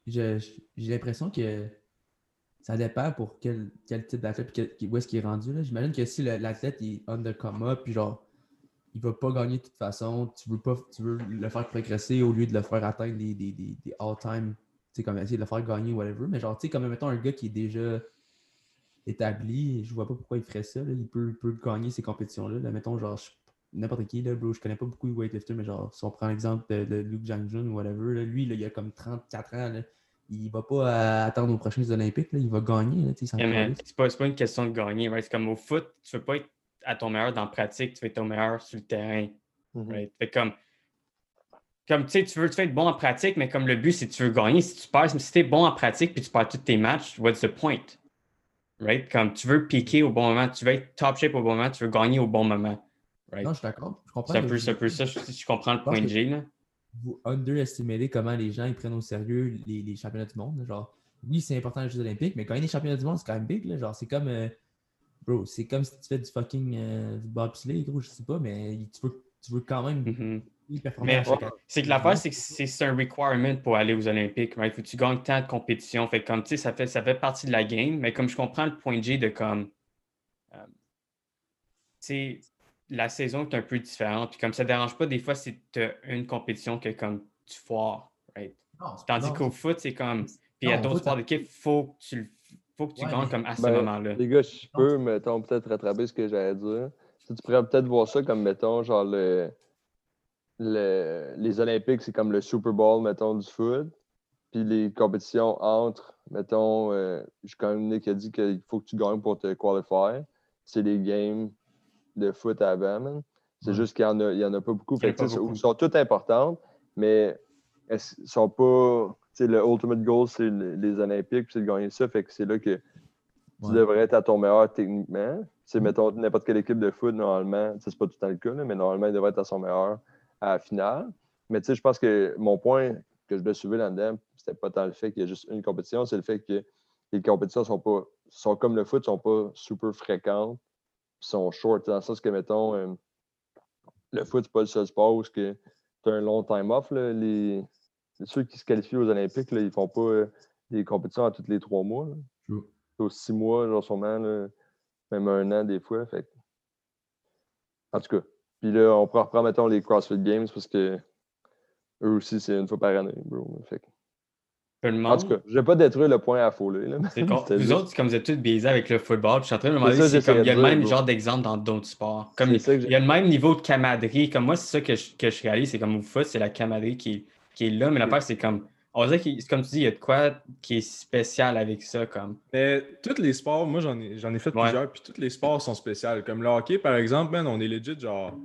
J'ai l'impression que ça dépend pour quel, quel type d'athlète et où est-ce qu'il est rendu. J'imagine que si l'athlète est under coma, puis genre, il va pas gagner de toute façon, tu veux, pas, tu veux le faire progresser au lieu de le faire atteindre des, des, des, des all-time, sais, comme essayer de le faire gagner, whatever. Mais genre, tu sais, comme mettons un gars qui est déjà établi. Je vois pas pourquoi il ferait ça. Il, peut, peut, gagner ces compétitions-là. Là, mettons, genre, n'importe qui, là, bro, je connais pas beaucoup de weightlifters, mais genre, si on prend l'exemple de, de, Luke Jangjun ou whatever, là, lui, là, il a comme 34 ans. Là, il va pas attendre aux prochaines Olympiques. Là, il va gagner. Là, c'est pas, pas une question de gagner. C'est comme au foot, tu veux pas être à ton meilleur dans la pratique, tu veux être ton meilleur sur le terrain. Mm-hmm. Fait comme, comme tu sais, tu veux, tu être bon en pratique, mais comme le but, c'est que tu veux gagner. Si tu perds, si tu es bon en pratique puis tu perds tous tes matchs, what's the point? Right? Comme tu veux piquer au bon moment, tu veux être top shape au bon moment, tu veux gagner au bon moment. Non, je suis d'accord. C'est un, peu, ça, je, comprends le point de G. Là. Vous underestimez comment les gens ils prennent au sérieux les, les championnats du monde. Genre, oui, c'est important les Jeux Olympiques, mais quand il y a des championnats du monde, c'est quand même big. Là. Genre, c'est comme. Euh, bro, c'est comme si tu fais du fucking euh, du bobsleigh, gros, je sais pas, mais tu veux, tu veux quand même mm mais c'est que l'affaire, c'est que c'est un requirement pour aller aux Olympiques. Il faut que tu gagnes tant de compétitions? Fait comme, ça fait, ça fait partie de la game, mais comme je comprends le point G de comme. Euh, la saison est un peu différente. Puis comme ça ne dérange pas des fois si tu as une compétition que comme tu foires. Right? Tandis qu'au foot, c'est comme. Puis il y a d'autres sports d'équipe, il faut que tu, faut que tu gagnes comme à ce ben, moment-là. Les gars, je peux, mettons, peut-être rattraper ce que j'allais dire. tu pourrais peut-être voir ça comme, mettons, genre le les Olympiques, c'est comme le Super Bowl, mettons, du foot. Puis les compétitions entre, mettons, euh, je connais qui a dit qu'il faut que tu gagnes pour te qualifier. C'est les games de foot avant, C'est juste qu'il n'y en, y en, a pas beaucoup. Fait Ils sont toutes importantes, mais elles sont pas. Le ultimate goal, c'est les Olympiques, puis c'est de gagner ça. Fait que c'est là que tu devrais être à ton meilleur techniquement. C'est, mm. mettons, n'importe quelle équipe de foot, normalement, c'est pas tout le temps le cas, mais normalement, il devrait être à son meilleur à la finale. Mais tu sais, je pense que mon point que je dois suivre là-dedans, c'était pas tant le fait qu'il y a juste une compétition, c'est le fait que les compétitions sont pas sont comme le foot, sont pas super fréquentes, sont short. Dans le sens que, mettons, euh, le foot, c'est pas le seul sport où tu as un long time off. Les, ceux qui se qualifient aux Olympiques, là, ils font pas euh, des compétitions à tous les trois mois. Aux six mois, genre sûrement, même un an des fois. Fait. En tout cas, puis là, on pourra reprendre, mettons, les CrossFit Games parce que eux aussi, c'est une fois par année, bro. Fait En tout cas, je vais pas détruire le point à fouler. C'est con. Vous autres, comme vous êtes tous biaisés avec le football, je suis en train de me demander si il y a le même genre d'exemple dans d'autres sports. Comme il y a le même niveau de camaraderie. Comme moi, c'est ça que je, que je réalise, c'est comme au foot, c'est la camaraderie qui, qui est là, mais l'affaire, c'est comme on dirait que, comme tu dis, il y a de quoi qui est spécial avec ça. Comme. Mais tous les sports, moi j'en ai, j'en ai fait plusieurs, puis tous les sports sont spéciaux. Comme le hockey, par exemple, man, on est legit genre,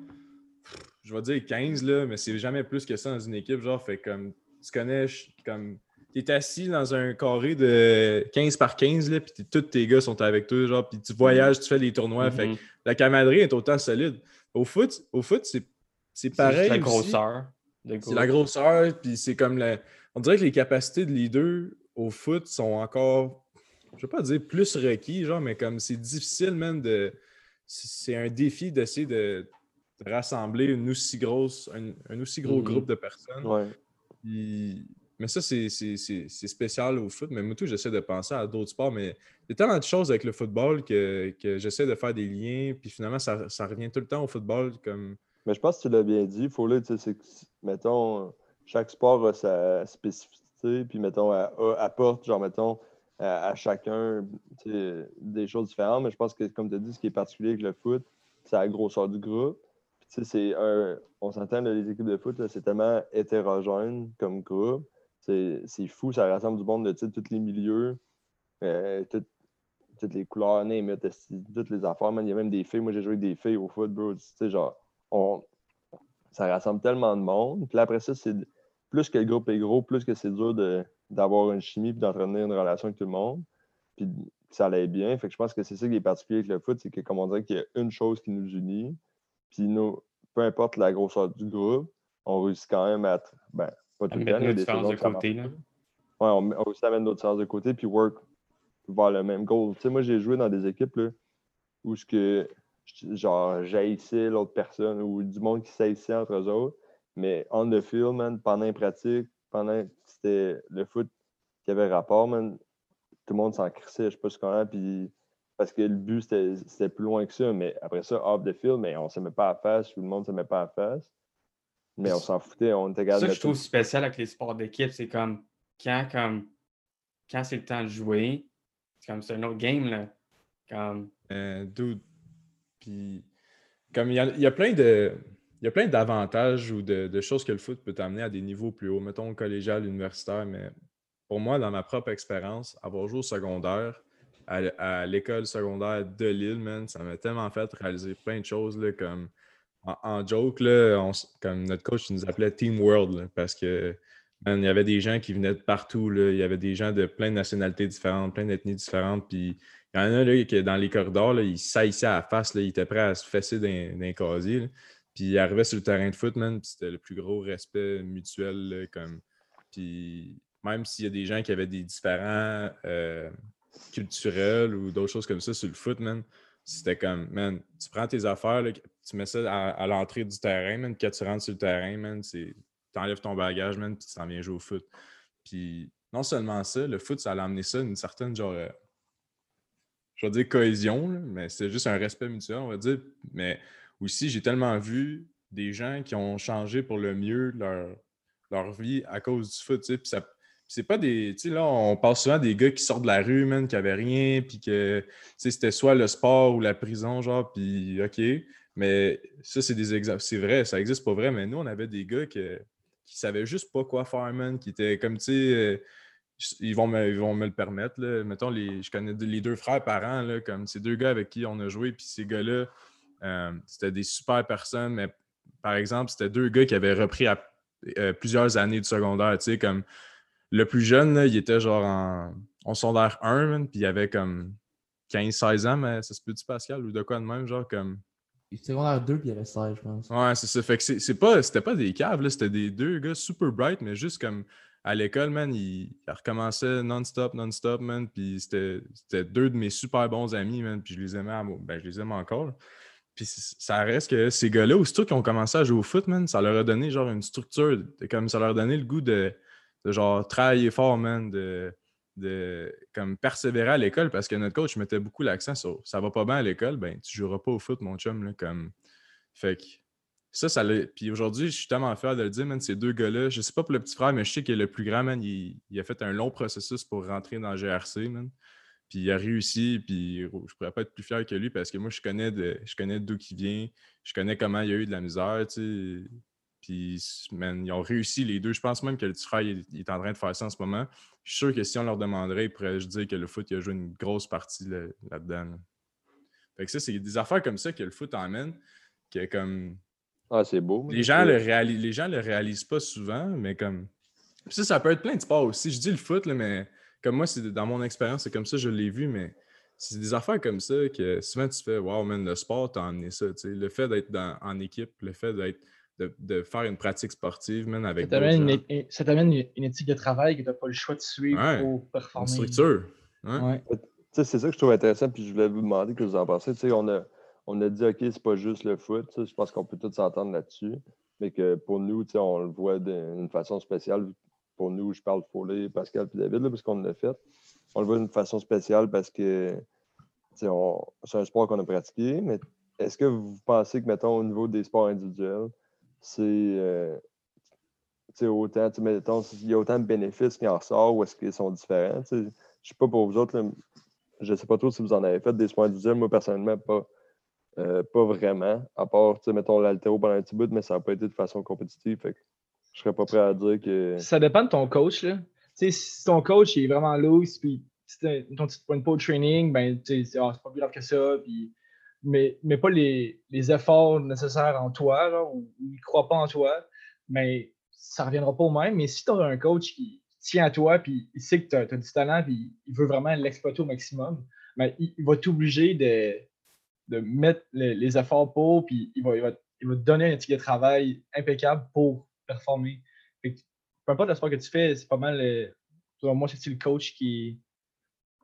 je vais dire 15, là, mais c'est jamais plus que ça dans une équipe. Genre, fait comme, tu connais, comme, tu es assis dans un carré de 15 par 15, là, puis tous tes gars sont avec toi, genre, puis tu voyages, tu fais des tournois. Fait mm-hmm. la camaraderie est autant solide. Au foot, au foot c'est, c'est pareil. C'est la grosseur. C'est la grosseur, puis c'est comme la on dirait que les capacités de leader au foot sont encore, je ne vais pas dire plus requis, genre, mais comme c'est difficile même de. C'est un défi d'essayer de, rassembler une aussi grosse, un, aussi gros mm-hmm. groupe de personnes. mais ça, c'est spécial au foot. Mais moi, tout, j'essaie de penser à d'autres sports. Mais il y a tellement de choses avec le football que, j'essaie de faire des liens. Puis finalement, ça, revient tout le temps au football. Comme... Mais je pense que tu l'as bien dit. Il faut là, tu sais, mettons, chaque sport a sa spécificité, puis mettons, apporte, genre, mettons, à, chacun des choses différentes. Mais je pense que, comme tu as dit, ce qui est particulier avec le foot, c'est la grosseur du groupe. Puis, c'est un, on s'entend, les équipes de foot, c'est tellement hétérogène comme groupe. C'est fou, ça rassemble du monde de tous les milieux, euh, toutes les couleurs, toutes les affaires. Il y a même des filles. Moi, j'ai joué avec des filles au foot, bro. Tu sais, genre, on, ça rassemble tellement de monde. Puis après ça, c'est plus que le groupe est gros, plus que c'est dur d'avoir une chimie et d'entretenir une relation avec tout le monde. Puis que ça allait bien. Fait que je pense que c'est ça qui est particulier avec le foot, c'est que comme on dirait qu'il y a une chose qui nous unit. Puis nous, peu importe la grosseur du groupe, on réussit quand même à ben, pas tout le temps. de côté. Là. Ouais, on, on réussit à mettre différences de côté puis work vers le même goal. Tu sais, moi, j'ai joué dans des équipes là, où ce que genre j'haïssais l'autre personne ou du monde qui s'haïssait entre eux autres. Mais on the field, man, pendant les pratiques, pendant que c'était le foot qui avait rapport, man, tout le monde s'en crissait, je sais pas ce qu'on a, puis parce que le but, c'était plus loin que ça. Mais après ça, off the field, mais on ne se met pas à face, tout le monde ne se met pas à face. Mais on s'en foutait, on était Ça que je trouve spécial avec les sports d'équipe, c'est comme quand, comme quand c'est le temps de jouer, c'est comme c'est un autre game, là. Comme... Euh, dude. Puis, comme il y, y a plein de il y a plein d'avantages ou de, choses que le foot peut t'amener à des niveaux plus hauts, mettons collégial, universitaire, mais pour moi, dans ma propre expérience, avoir joué au secondaire, à, l'école secondaire de Lille, man, ça m'a tellement fait réaliser plein de choses, là, comme en, joke, là, comme notre coach nous appelait Team World, parce que il y avait des gens qui venaient de partout, là, il y avait des gens de plein de nationalités différentes, plein d'ethnies différentes, puis Il y en a là, qui, dans les corridors, là, il saillissait à la face, là, il était prêt à se fesser d'un casier. Puis il arrivait sur le terrain de foot, man, puis c'était le plus gros respect mutuel. comme... Puis même s'il y a des gens qui avaient des différents euh, culturels ou d'autres choses comme ça sur le foot, man, c'était comme, man, tu prends tes affaires, tu mets ça à, l'entrée du terrain, man, quand tu rentres sur le terrain, man, tu enlèves ton bagage, man, puis tu t'en viens jouer au foot. Puis non seulement ça, le foot, ça a amené ça une certaine, genre, euh, je vais dire cohésion, mais c'est juste un respect mutuel, on va dire. Mais aussi, j'ai tellement vu des gens qui ont changé pour le mieux leur, leur vie à cause du foot, puis c'est pas des. Tu là, on parle souvent des gars qui sortent de la rue, man, qui avaient rien, puis que, c'était soit le sport ou la prison, genre, puis OK. Mais ça, c'est des exemples. C'est vrai, ça existe pas vrai, mais nous, on avait des gars qui, qui savaient juste pas quoi faire, man, qui étaient comme, tu sais, euh, ils, vont me, ils vont me le permettre, là. Mettons, les, je connais les deux frères parents, là, comme ces deux gars avec qui on a joué, puis ces gars-là, euh, c'était des super personnes, mais par exemple, c'était deux gars qui avaient repris à, euh, plusieurs années du secondaire, tu sais, comme le plus jeune, il était genre en, en secondaire 1, puis il avait comme 15-16 ans, mais ça se peut-tu, Pascal, ou de quoi de même, genre comme. Il était secondaire 2, puis il avait 16, je pense. Ouais, c'est ça. Fait que c'est pas, c'était pas des caves, c'était des deux gars super bright, mais juste comme à l'école, man, il, recommençait non-stop, non-stop, man, puis c'était deux de mes super bons amis, man, puis je les aimais, ben, je les aime encore. Puis ça reste que ces gars-là, aussitôt qu'ils ont commencé à jouer au foot, man, ça leur a donné genre une structure, comme ça leur a donné le goût de genre travailler fort, man, de, de comme persévérer à l'école parce que notre coach mettait beaucoup l'accent sur ça va pas bien à l'école, ben tu joueras pas au foot, mon chum. Là, comme... Fait que ça, ça Puis aujourd'hui, je suis tellement fier de le dire, man, ces deux gars-là, je sais pas pour le petit frère, mais je sais que le plus grand, man, il, a fait un long processus pour rentrer dans GRC, man. Puis il a réussi, puis je pourrais pas être plus fier que lui parce que moi, je connais de, je connais d'où il vient, je connais comment il a eu de la misère, tu sais. Puis, ils ont réussi les deux. Je pense même que le petit frère est en train de faire ça en ce moment. Je suis sûr que si on leur demanderait, ils pourraient dire que le foot il a joué une grosse partie là-dedans. fait que ça, c'est des affaires comme ça que le foot emmène. Que comme. Ah, c'est beau. Les gens, le les gens le réalisent pas souvent, mais comme. ça, ça peut être plein de sports aussi. Je dis le foot, mais comme moi, c'est dans mon expérience, c'est comme ça, je l'ai vu, mais c'est des affaires comme ça que souvent tu fais Wow, man, le sport t'a amené ça. Le fait d'être en équipe, le fait d'être de, faire une pratique sportive, même avec ça t'amène une, ça t'amène une, éthique de travail que tu n'as pas le choix de suivre pour performer. Une structure. C'est ça que je trouve intéressant, puis je voulais vous demander que vous en pensez. on a, on a dit, OK, c'est pas juste le foot. Je pense qu'on peut tous s'entendre là-dessus, mais que pour nous, on le voit d'une façon spéciale. Pour nous, je parle Foley, Pascal et David, parce qu'on l'a fait. On le voit d'une façon spéciale parce que c'est un sport qu'on a pratiqué, mais est-ce que vous pensez que, mettons, au niveau des sports individuels, c'est euh, autant, mettons, il y a autant de bénéfices qui en ressortent ou est-ce qu'ils sont différents? Je ne sais pas pour vous autres, je ne sais pas trop si vous en avez fait des soins individuels. Moi, personnellement, pas, euh, pas vraiment. À part, mettons, l'altéro pendant un petit bout, mais ça n'a pas été de façon compétitive. Je serais pas prêt à dire que. Ça dépend de ton coach. Là. si ton coach est vraiment loose, puis si tu ne te pointes pas au training, ben, c'est ah, pas plus grave que ça. Mais, mais pas les, les, efforts nécessaires en toi, ou, il ne croit pas en toi, mais ça ne reviendra pas au même. Mais si tu as un coach qui tient à toi, puis il sait que tu as, du talent, puis il veut vraiment l'exploiter au maximum, ben, il, va t'obliger de, de mettre les, efforts pour, puis il va, il, va, il va, te donner un éthique de travail impeccable pour performer. peu importe le sport que tu fais, c'est pas mal. Euh, moi, c'est le coach qui,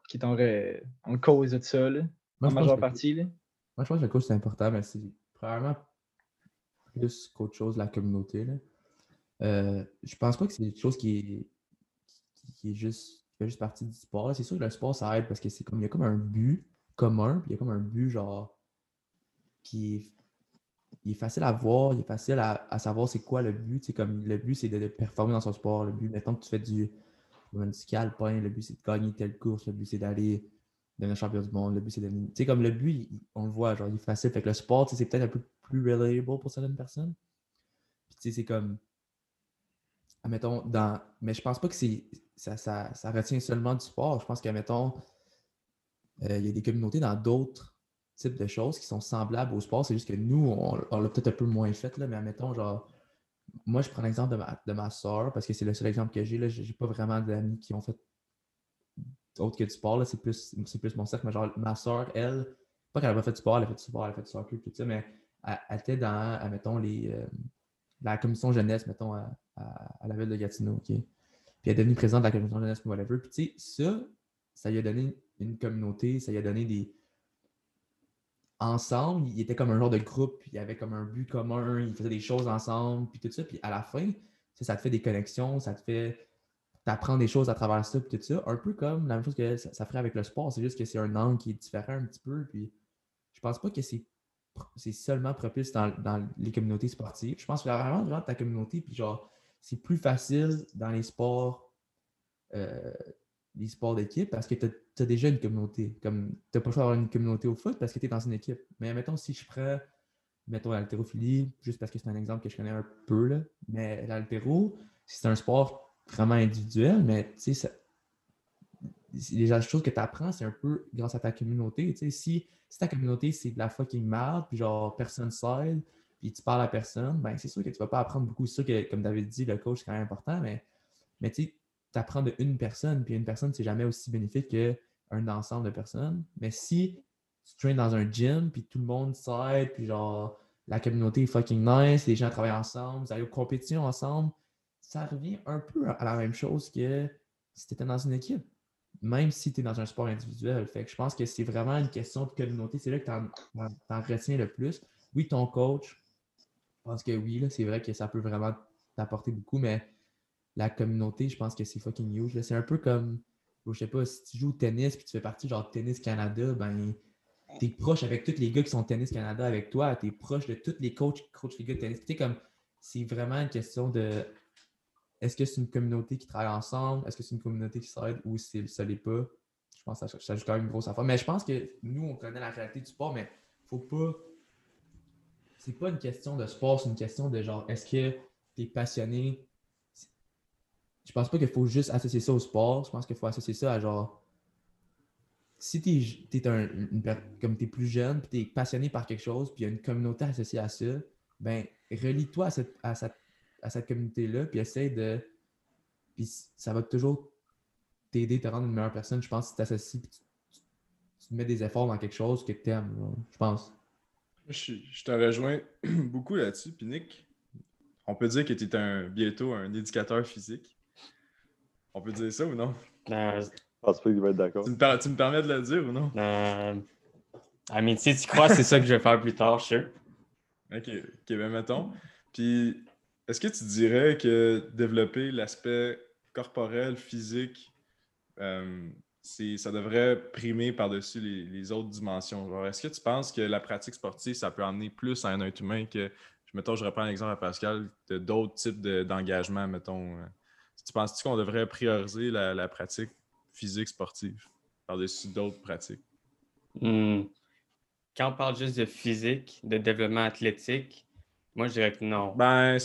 qui est en, cause de ça, là, en majeure partie. Là? Moi, je pense que le coach, c'est important, mais c'est probablement plus qu'autre chose, la communauté. Là. Euh, je pense pas que c'est quelque chose qui est, qui est juste, fait juste partie du sport. C'est sûr que le sport, ça aide parce que c'est comme il y a comme un but commun, puis il y a comme un but genre qui est, il est facile à voir, il est facile à, savoir c'est quoi le but. C'est comme le but, c'est de, performer dans son sport. Le but, maintenant que tu fais du, du alpin, le but c'est de gagner telle course, le but c'est d'aller devenir champion du monde. Le but, c'est de. Tu sais, comme le but, on le voit, genre, il est facile. Fait que le sport, c'est peut-être un peu plus relatable pour certaines personnes. Tu sais, c'est comme. Admettons, dans. Mais je pense pas que c'est. Ça, ça, ça, retient seulement du sport. Je pense qu'admettons, euh, il y a des communautés dans d'autres types de choses qui sont semblables au sport. C'est juste que nous, on, l'a peut-être un peu moins fait, là, mais admettons, genre. Moi, je prends l'exemple de ma, de ma soeur parce que c'est le seul exemple que j'ai. Je n'ai pas vraiment d'amis qui ont fait autre que du sport, c'est plus, plus mon cercle. Mais genre, ma soeur, elle, pas qu'elle n'a pas fait du sport, elle a fait du sport, elle a fait du soccer, tout ça, mais elle, était dans, mettons, les, euh, la commission jeunesse, mettons, à, la ville de Gatineau, OK? Puis elle est devenue présidente de la commission jeunesse, whatever. Puis tu sais, ça, ça lui a donné une communauté, ça lui a donné des. Ensemble, il était comme un genre de groupe, il y avait comme un but commun, ils faisaient des choses ensemble, puis tout ça. Puis à la fin, ça te fait des connexions, ça te fait t'apprends des choses à travers ça, puis tout ça. Un peu comme la même chose que ça, ferait avec le sport, c'est juste que c'est un angle qui est différent un petit peu. Puis je pense pas que c'est, seulement propice dans, les communautés sportives. Je pense vraiment, vraiment ta communauté, puis genre, c'est plus facile dans les sports, euh, les sports d'équipe parce que tu as, déjà une communauté. Comme tu n'as pas le choix d'avoir une communauté au foot parce que tu es dans une équipe. Mais mettons, si je prends, mettons, l'haltérophilie, juste parce que c'est un exemple que je connais un peu, là, mais l'haltéro, c'est un sport vraiment individuel, mais tu sais, les choses que tu apprends, c'est un peu grâce à ta communauté. Sais, si, ta communauté, c'est de la fucking merde, puis genre personne s'aide, puis tu parles à personne, ben c'est sûr que tu vas pas apprendre beaucoup. C'est sûr que, comme David dit, le coach, c'est quand même important, mais, mais tu sais, tu apprends de une personne, puis une personne, c'est jamais aussi bénéfique qu'un ensemble de personnes. Mais si tu traînes dans un gym, puis tout le monde s'aide, puis genre la communauté est fucking nice, les gens travaillent ensemble, vous allez aux compétitions ensemble, ça revient un peu à la même chose que si tu étais dans une équipe, même si tu es dans un sport individuel. Fait que je pense que c'est vraiment une question de communauté. C'est là que tu en, retiens le plus. Oui, ton coach, je pense que oui, c'est vrai que ça peut vraiment t'apporter beaucoup, mais la communauté, je pense que c'est fucking huge. C'est un peu comme, je sais pas, si tu joues au tennis puis tu fais partie genre Tennis Canada, ben tu es proche avec tous les gars qui sont Tennis Canada avec toi, tu es proche de tous les coachs qui coachent les gars de tennis. comme, c'est vraiment une question de est-ce que c'est une communauté qui travaille ensemble? Est-ce que c'est une communauté qui s'aide ou si ça l'est pas? Je pense que ça, ajoute quand même une grosse affaire. Mais je pense que nous, on connaît la réalité du sport, mais faut pas. C'est pas une question de sport, c'est une question de genre, est-ce que tu es passionné? Je pense pas qu'il faut juste associer ça au sport. Je pense qu'il faut associer ça à genre. Si tu es, un, comme tu es plus jeune, puis tu es passionné par quelque chose, puis il y a une communauté associée à ça, ben relie-toi à cette, à cette à cette communauté-là, puis essaye de. Puis ça va toujours t'aider, te rendre une meilleure personne. Je pense que si tu t'associes, tu, tu, mets des efforts dans quelque chose que tu aimes, je pense. Je, je te rejoins beaucoup là-dessus. Puis Nick, on peut dire que tu es un, bientôt un éducateur physique. On peut dire ça ou non? Non. Je pense pas qu'il va être d'accord. Tu, me, permets de le dire ou non? Euh, I mean, si tu crois, c'est ça que je vais faire plus tard, sûr. Ok, ok, ben mettons. Puis est-ce que tu dirais que développer l'aspect corporel, physique, euh, ça devrait primer par-dessus les, autres dimensions? est-ce que tu penses que la pratique sportive, ça peut amener plus à un être humain que, mettons, je reprends l'exemple à Pascal, d'autres types d'engagement, mettons. Tu penses-tu qu'on devrait prioriser la, pratique physique sportive par-dessus d'autres pratiques? Hmm. Quand on parle juste de physique, de développement athlétique, moi, je dirais que non. Ben,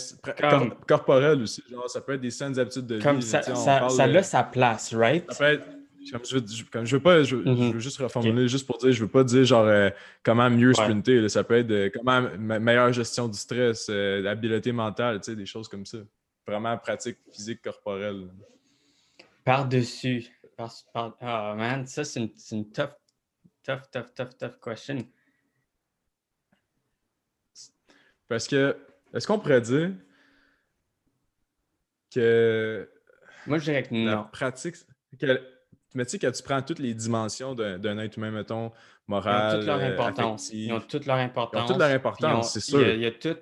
corporel aussi. Genre, ça peut être des saines habitudes de vie. Comme ça, ça, ça a sa place, right? Ça peut être. Comme je, veux, je veux pas, je, mm-hmm. veux juste reformuler, juste pour dire, je veux pas dire genre euh, comment mieux sprinter. Ça peut être euh, comment meilleure gestion du stress, euh, l'habileté mentale, tu sais, des choses comme ça. Vraiment pratique physique corporelle. Par-dessus. Par, par, oh man, ça c'est une, une tough, tough, tough, tough, tough question. Parce que, est-ce qu'on pourrait dire que. Moi, je dirais que non. La pratique. Que, mais tu sais, quand tu prends toutes les dimensions d'un être humain, mettons, moral. Ils ont toute leur importance. Ils ont toute leur importance. Ils ont toute leur importance, c'est sûr. Il y a, tout.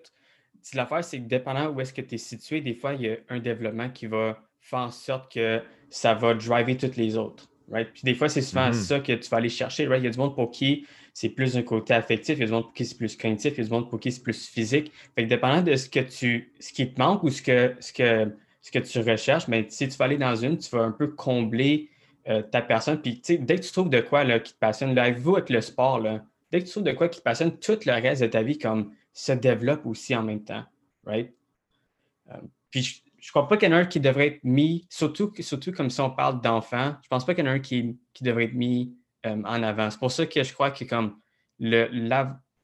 L'affaire, c'est que dépendant où est-ce que tu es situé, des fois, il y a un développement qui va faire en sorte que ça va driver toutes les autres. Right? Puis des fois, c'est souvent mm-hmm. ça que tu vas aller chercher. Right? Il y a du monde pour qui c'est plus un côté affectif, il y a du monde pour qui c'est plus cognitif, il y a du monde pour qui c'est plus physique. Fait que dépendant de ce que tu ce qui te manque ou ce que, ce que, ce que tu recherches, mais si tu vas aller dans une, tu vas un peu combler euh, ta personne. Puis dès que tu trouves de quoi là, qui te passionne, là, avec vous, avec le sport, là, dès que tu trouves de quoi qui te passionne, tout le reste de ta vie comme se développe aussi en même temps. Right? Euh, puis je ne crois pas qu'il y en a un qui devrait être mis, surtout, surtout comme si on parle d'enfants, je ne pense pas qu'il y en a un qui, qui devrait être mis euh, en avant. C'est pour ça que je crois que comme le,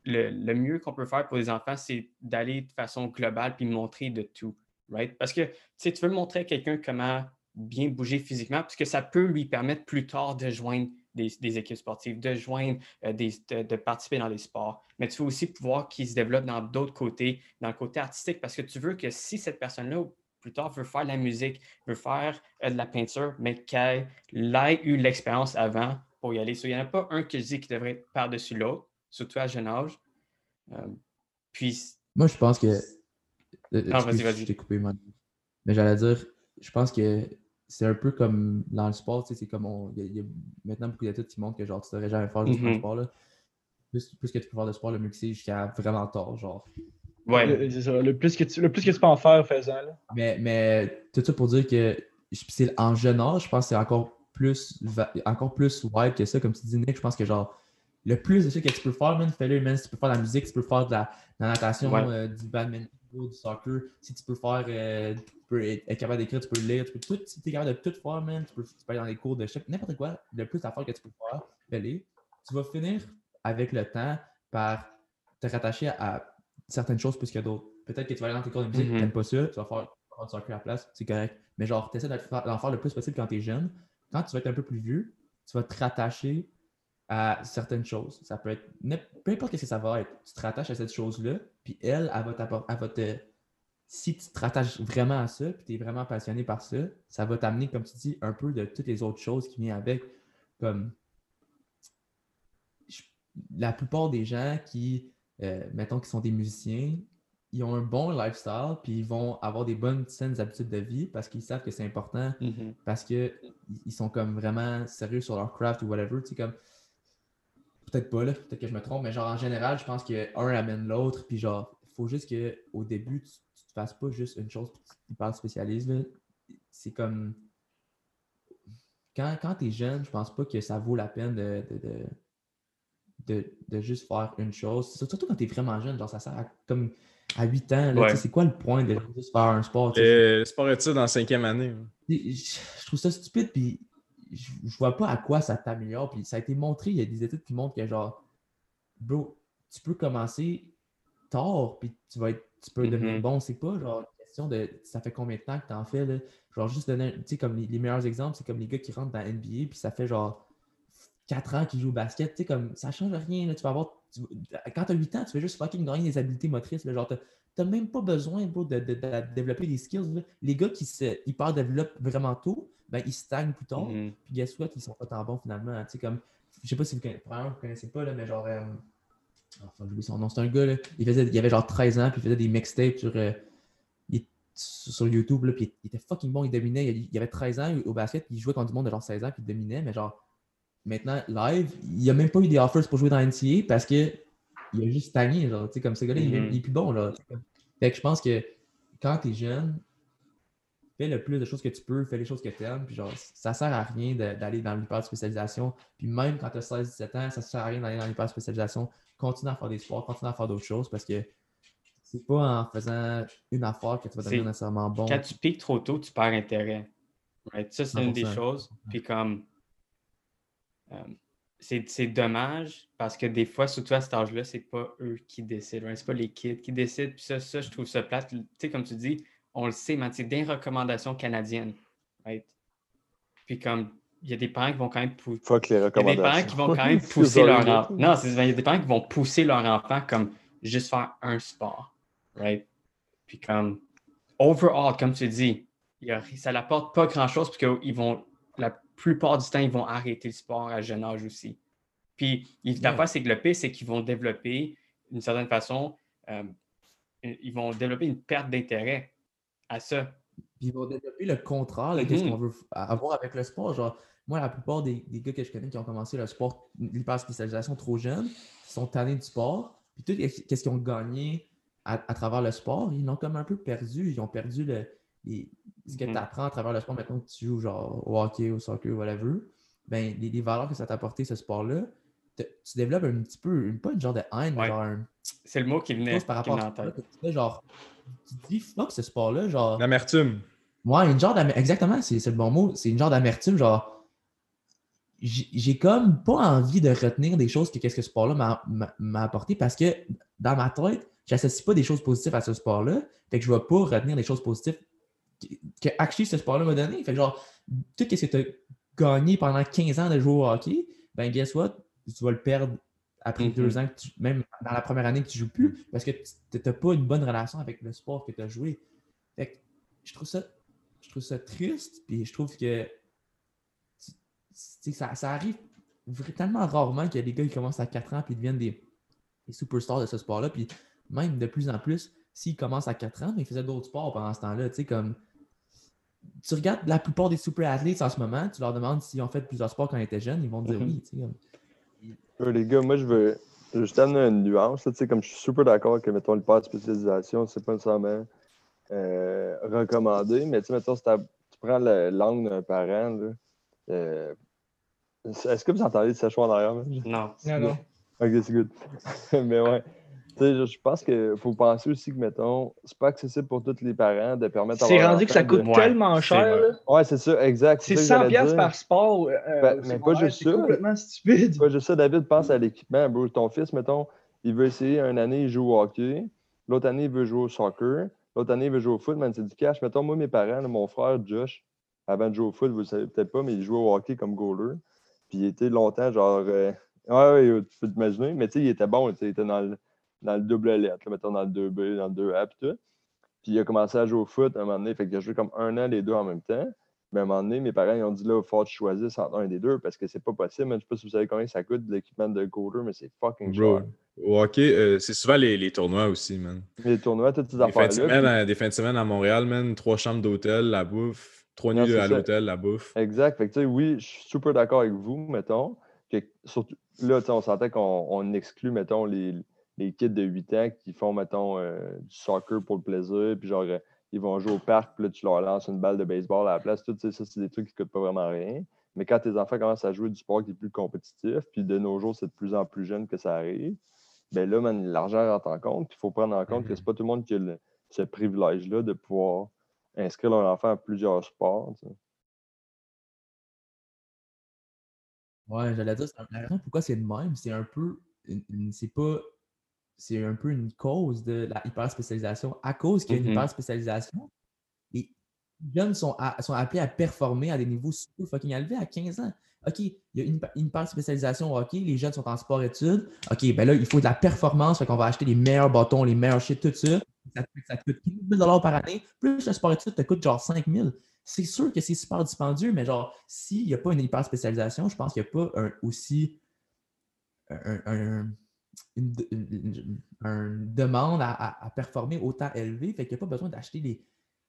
le, mieux qu'on peut faire pour les enfants, c'est d'aller de façon globale puis montrer de tout. Right? Parce que tu veux montrer à quelqu'un comment bien bouger physiquement, puisque ça peut lui permettre plus tard de joindre des, équipes sportives, de joindre, euh, des, de, participer dans les sports. Mais tu veux aussi pouvoir qu'il se développe dans d'autres côtés, dans le côté artistique, parce que tu veux que si cette personne-là, plus tard, veut faire de la musique, veut faire euh, de la peinture, mais qu'elle ait eu l'expérience avant pour y aller. il n'y en a pas un que je dis qui devrait être par-dessus l'autre, surtout à jeune âge. Euh, puis. Moi, je pense que. Non, vas-y, vas-y. coupé, Mais j'allais dire, je pense que c'est un peu comme dans le sport, tu sais, c'est comme on. Il y, a maintenant beaucoup d'études qui montrent que genre tu devrais jamais faire du mm-hmm. sport là. Plus, plus, que tu peux faire de sport, le mieux que c'est jusqu'à vraiment tort, genre. Ouais. Le, plus que tu, le plus que tu peux en faire, fais-en. Mais, mais tout ça pour dire que c'est en jeune âge, je pense que c'est encore plus encore plus wide que ça. Comme tu dis, Nick, je pense que genre le plus de ce que tu peux faire, man, fais-le, man. Si tu peux faire de la musique, tu peux faire de la, natation, euh, du badminton, du soccer, si tu peux faire, euh, peux être, capable d'écrire, tu peux lire, tu peux tout, es capable de tout faire, man, tu peux, tu peux aller dans les cours de chef, n'importe quoi, le plus d'affaires que tu peux faire. Tu vas finir avec le temps par te rattacher à certaines choses plus que d'autres. Peut-être que tu vas aller dans tes cours de musique, tu n'aimes pas ça, tu vas faire, du soccer à la place, c'est correct. Mais genre, tu essaies d'en faire le plus possible quand tu es jeune. Quand tu vas être un peu plus vieux, tu vas te rattacher à certaines choses. Ça peut être, peu importe ce que ça va être, tu te rattaches à cette chose-là, puis elle, elle va, elle va te. Si tu te rattaches vraiment à ça, puis tu es vraiment passionné par ça, ça va t'amener, comme tu dis, un peu de toutes les autres choses qui viennent avec. Comme la plupart des gens qui, euh, mettons, qui sont des musiciens, ils ont un bon lifestyle, puis ils vont avoir des bonnes saines habitudes de vie parce qu'ils savent que c'est important, mm-hmm. parce qu'ils sont comme vraiment sérieux sur leur craft ou whatever. Tu sais, comme Peut-être pas, là, peut-être que je me trompe, mais genre en général, je pense qu'un amène l'autre, puis genre, il faut juste qu'au début, tu, fasses pas juste une chose, tu parles spécialiste. C'est comme. Quand, quand tu es jeune, je pense pas que ça vaut la peine de, de, de, juste faire une chose. Surtout quand tu es vraiment jeune, genre ça sert à, comme à 8 ans. C'est quoi le point de juste faire un sport? Le sport études en cinquième année. je trouve ça stupide, puis je, je vois pas à quoi ça t'améliore. Puis ça a été montré, il y a des études qui montrent que genre, bro, tu peux commencer tard, puis tu vas être, tu peux devenir mm-hmm. bon. C'est pas genre une question de ça fait combien de temps que tu en fais. Là. Genre, juste donner, tu sais, comme les, meilleurs exemples, c'est comme les gars qui rentrent dans la NBA, puis ça fait genre 4 ans qu'ils jouent au basket. Tu sais, comme ça change rien. Là. Tu vas avoir, quand tu as 8 ans, tu veux juste fucking gagner des habiletés motrices. Là. Genre, n'as même pas besoin bro, de, développer des skills. Les gars qui se hyper développent vraiment tôt, ben, ils stagnent plus tard. Mm-hmm. Puis guess what, ils sont pas tant bons finalement. Tu sais, comme, je sais pas si vous connaissez, vous connaissez pas, là, mais genre, euh, enfin, j'oublie son nom, c'est un gars, là, il, faisait, il avait genre 13 ans, puis il faisait des mixtapes sur, euh, sur YouTube, là, puis il était fucking bon, il dominait, il, avait 13 ans au basket, puis il jouait contre du monde de genre 16 ans, puis il dominait, mais genre, maintenant, live, il a même pas eu des offers pour jouer dans NCA parce que il a juste stagné, genre, tu sais, comme ce gars-là, il, est plus bon, là. Fait que je pense que quand t'es jeune, fais le plus de choses que tu peux, fais les choses que tu aimes, puis genre, ça sert à rien d'aller dans l'hyper spécialisation. Puis même quand tu as 16-17 ans, ça sert à rien d'aller dans l'hyper spécialisation. Continue à faire des sports, continue à faire d'autres choses parce que c'est pas en faisant une affaire que tu vas devenir nécessairement bon. Quand tu piques trop tôt, tu perds intérêt. Ça, c'est une des choses. Puis comme. Euh, c'est dommage parce que des fois, surtout à cet âge-là, c'est pas eux qui décident. C'est pas les kids qui décident. Puis ça, ça, je trouve ça plate. Tu sais, comme tu dis, on le sait, mais c'est des recommandations canadiennes. Right? Puis comme il y a des parents qui vont quand même pousser. Il y a des parents qui vont quand même pousser leur enfant. Non, il y a des parents qui vont pousser leur enfant comme juste faire un sport. Right? Puis comme overall, comme tu dis, ça n'apporte pas grand-chose parce qu'ils vont, la plupart du temps, ils vont arrêter le sport à jeune âge aussi. Puis la fois, c'est que le pire, c'est qu'ils vont développer, d'une certaine façon, euh, ils vont développer une perte d'intérêt à ça. Puis ils vont développer le contraire de qu'est-ce mm-hmm. qu'on veut avoir avec le sport. Genre, moi, la plupart des, des, gars que je connais qui ont commencé le sport, l'hyper-spécialisation trop jeune, qui sont tannés du sport, puis tout qu'est-ce qu'ils ont gagné à, travers le sport, ils l'ont comme un peu perdu. Ils ont perdu le, ce que mm-hmm. tu apprends à travers le sport maintenant que tu joues genre au hockey, au soccer, whatever. Ben, les, les valeurs que ça t'a apporté, ce sport-là, tu développes un petit peu, pas une genre de haine, mais genre un. C'est le mot qui venait, par rapport à ça, genre, tu te dis, fuck ce sport-là, genre. L'amertume. Ouais, une genre d'amertume. Exactement, c'est le bon mot. C'est une genre d'amertume, genre. J'ai comme pas envie de retenir des choses que qu'est-ce que ce sport-là m'a apporté parce que dans ma tête, j'associe pas des choses positives à ce sport-là. Fait que je vais pas retenir des choses positives que actually ce sport-là m'a donné. Fait genre, tout ce que tu as gagné pendant 15 ans de jouer au hockey, ben guess what? Tu vas le perdre après deux mm-hmm. ans, même dans la première année que tu ne joues plus, parce que tu n'as pas une bonne relation avec le sport que tu as joué. Fait je trouve ça, je trouve ça triste, puis je trouve que ça, ça, arrive tellement rarement que les gars ils commencent à 4 ans et deviennent des, des superstars de ce sport-là. Puis même de plus en plus, s'ils commencent à 4 ans, mais ils faisaient d'autres sports pendant ce temps-là. Tu sais, comme. Tu regardes la plupart des super athlètes en ce moment, tu leur demandes s'ils ont fait plusieurs sports quand ils étaient jeunes, ils vont te dire mm-hmm. oui. Tu sais, Les gars, moi, je veux, juste amener une nuance. tu sais, comme je suis super d'accord que, mettons, le pas de spécialisation, c'est pas nécessairement euh, recommandé, mais tu sais, mettons, si tu prends l'angle d'un parent, là, euh, est-ce que vous entendez ce choix en arrière? Non. Non, non. Ok, c'est good. mais ouais je pense qu'il faut penser aussi que, mettons, c'est pas accessible pour tous les parents de permettre C'est rendu que ça coûte tellement cher. Là. Ouais, c'est ça, exact. C'est 100$ par sport. Euh, ben, mais pas juste ça. complètement stupide. Pas juste ça, David, pense à l'équipement. Ton fils, mettons, il veut essayer une année, il joue au hockey. L'autre année, il veut jouer au soccer. L'autre année, il veut jouer au foot. Mais c'est du cash. Mettons, moi, mes parents, mon frère Josh, avant de jouer au foot, vous le savez peut-être pas, mais il jouait au hockey comme goaler. Puis il était longtemps, genre. Euh, ouais, ouais, tu peux t'imaginer. Mais tu sais, il était bon. Il était dans le dans le double lettre, mettons dans le 2B, dans le 2A, puis tout. Puis il a commencé à jouer au foot à un moment donné, fait qu'il a joué comme un an les deux en même temps. Mais à un moment donné, mes parents ils ont dit là, il faut que tu choisisses entre un des deux parce que c'est pas possible. Je sais pas si vous savez combien ça coûte de l'équipement de Coder, mais c'est fucking cher. Ok, euh, c'est souvent les, les, tournois aussi, man. Les tournois, toutes ces affaires-là. Des fins de semaine à Montréal, man, trois chambres d'hôtel, la bouffe, trois nuits à l'hôtel, la bouffe. Exact. Fait que tu sais, oui, je suis super d'accord avec vous, mettons. Que, surtout, là, on sentait qu'on exclut, mettons, les, les kids de 8 ans qui font, mettons, euh, du soccer pour le plaisir, puis genre, euh, ils vont jouer au parc, puis là, tu leur lances une balle de baseball à la place. Tout ça, c'est des trucs qui ne coûtent pas vraiment rien. Mais quand tes enfants commencent à jouer du sport qui est plus compétitif, puis de nos jours, c'est de plus en plus jeune que ça arrive, bien là, l'argent rentre en compte. Puis il faut prendre en compte que mm-hmm. c'est pas tout le monde qui a ce privilège-là de pouvoir inscrire leur enfant à plusieurs sports. Ouais, j'allais dire, la raison pourquoi c'est le même, c'est un peu. C'est pas c'est un peu une cause de la hyperspécialisation. À cause qu'il y a une mm-hmm. hyperspécialisation, les jeunes sont, appelés à performer à des niveaux super fucking élevés à 15 ans. OK, il y a une, une hyperspécialisation OK, les jeunes sont en sport-études. OK, ben là, il faut de la performance, fait qu'on va acheter les meilleurs bâtons, les meilleurs shit, tout ça. Ça, coûte 15 000 par année. Plus le sport-études te coûte genre 5 000 c'est sûr que c'est super dispendieux, mais genre, s'il n'y a pas une hyper spécialisation, je pense qu'il n'y a pas aussi un, une, demande à, performer autant élevée. Fait qu'il n'y a pas besoin d'acheter les,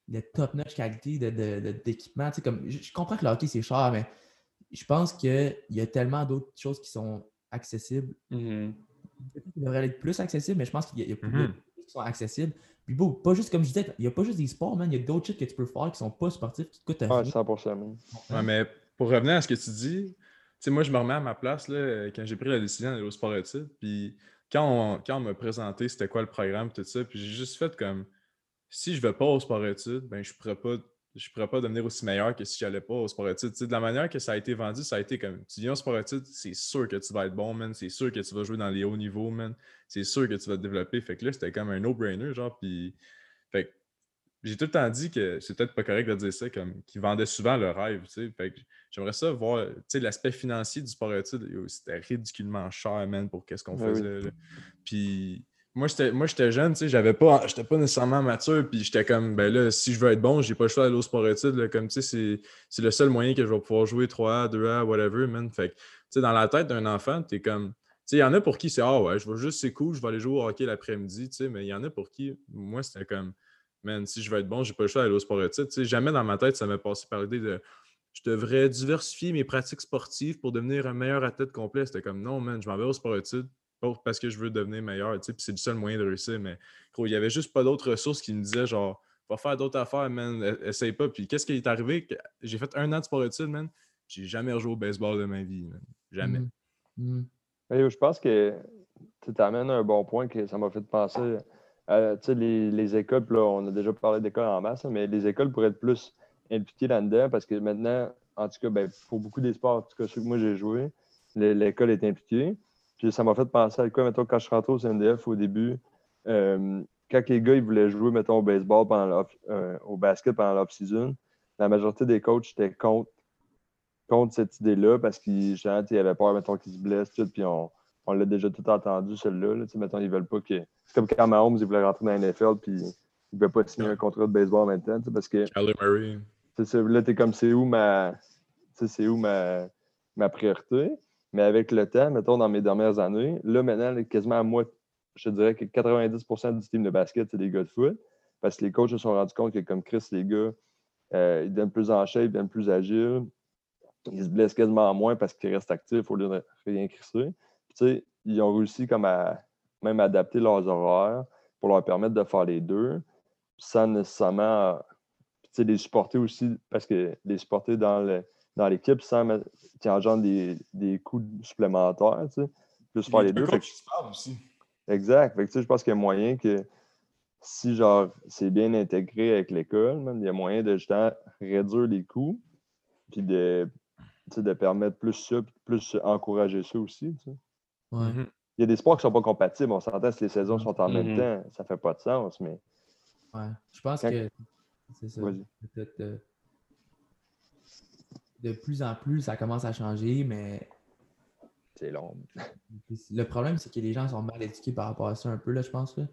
les top-notch qualité d'équipement. De, comme, je, comprends que le hockey, c'est cher, mais je pense qu'il y a tellement d'autres choses qui sont accessibles. Mm devrait être plus accessible, mais je pense qu'il y a, plus de mm-hmm. choses qui sont accessibles. Puis bon, pas juste comme je disais, il n'y a pas juste des sports, man. Il y a d'autres choses que tu peux faire qui ne sont pas sportifs, qui coûtent rien. 100%. Ouais, mais pour revenir à ce que tu dis, sais, moi, je me remets à ma place là, quand j'ai pris la décision d'aller au sport études. Puis quand on, quand on m'a présenté c'était quoi le programme, tout ça, puis j'ai juste fait comme si je ne vais pas au sport études, ben je ne pourrais pas. Je pourrais pas devenir aussi meilleur que si je n'allais pas au sport études. de la manière que ça a été vendu, ça a été comme tu viens au sport études, c'est sûr que tu vas être bon, man. C'est sûr que tu vas jouer dans les hauts niveaux, man. C'est sûr que tu vas te développer. Fait que là, c'était comme un no-brainer, genre. Puis, fait j'ai tout le temps dit que c'est peut-être pas correct de dire ça, comme qu'ils vendaient souvent le rêve, tu sais. Fait que j'aimerais ça voir, tu sais, l'aspect financier du sport études, c'était ridiculement cher, man, pour qu'est-ce qu'on ben faisait. Puis moi, j'étais jeune, tu sais, j'avais pas, j'étais pas nécessairement mature, puis j'étais comme, ben là, si je veux être bon, j'ai pas le choix d'aller au sport études, comme, tu sais, c'est le seul moyen que je vais pouvoir jouer 3A, 2A, whatever, man. Fait tu sais, dans la tête d'un enfant, t'es comme, tu sais, il y en a pour qui c'est, ah ouais, je vais juste, c'est cool, je vais aller jouer au hockey l'après-midi, tu sais, mais il y en a pour qui, moi, c'était comme, man, si je veux être bon, j'ai pas le choix d'aller au sport. Tu sais, jamais dans ma tête, ça m'est passé par l'idée de je devrais diversifier mes pratiques sportives pour devenir un meilleur athlète complet. C'était comme non, man, je m'en vais au sport études parce que je veux devenir meilleur. Tu sais, c'est le seul moyen de réussir. Mais gros, il n'y avait juste pas d'autres ressources qui me disaient genre va faire d'autres affaires, man, e-, essaye pas. Puis qu'est-ce qui est arrivé? J'ai fait un an de sport études, man. J'ai jamais rejoué au baseball de ma vie, Jamais. Mmh. Mmh. je pense que tu t'amènes un bon point que ça m'a fait penser euh, les, les, écoles, là, on a déjà parlé d'écoles en masse, mais les écoles pourraient être plus impliquées là-dedans parce que maintenant, en tout cas, ben, pour beaucoup des sports, en tout cas ceux que moi j'ai joué, l'école est impliquée. Puis ça m'a fait penser à quoi, mettons, quand je suis rentré au CNDF au début, euh, quand les gars ils voulaient jouer, mettons, au baseball pendant euh, au basket pendant l'off-season, la majorité des coachs étaient contre, contre cette idée-là parce qu'ils avaient peur, mettons, qu'ils se blessent, tout, puis on, on l'a déjà tout entendu, celle-là. Là, mettons, ils veulent pas que. C'est comme quand Mahomes, il voulait rentrer dans la NFL, puis il ne veut pas signer un contrat de baseball en même temps, parce que. Murray. Là, t'es comme, c'est où ma. C'est où ma, ma priorité? Mais avec le temps, mettons, dans mes dernières années, là, maintenant, quasiment à moi, je dirais que 90% du team de basket, c'est des gars de foot. Parce que les coachs se sont rendus compte que, comme Chris, les gars, euh, ils deviennent plus en shape, ils deviennent plus agiles. Ils se blessent quasiment moins parce qu'ils restent actifs au lieu de rien crisser ils ont réussi comme à même adapter leurs horaires pour leur permettre de faire les deux, sans nécessairement les supporter aussi, parce que les supporter dans dans l'équipe sans qui engendre des, des coûts supplémentaires, tu sais, plus faire les deux. Exact. je pense qu'il y a moyen que si genre c'est bien intégré avec l'école, il y a moyen de justement réduire les coûts, puis de, de permettre plus ça, plus encourager ça aussi. Tu sais. Mmh Il y a des sports qui ne sont pas compatibles. On s'entend si les saisons sont en même mmh temps, ça ne fait pas de sens. Mais... Ouais. Je pense que c'est ça. De plus en plus, ça commence à changer, mais. C'est long. Le problème, c'est que les gens sont mal éduqués par rapport à ça un peu, là, je pense. Là.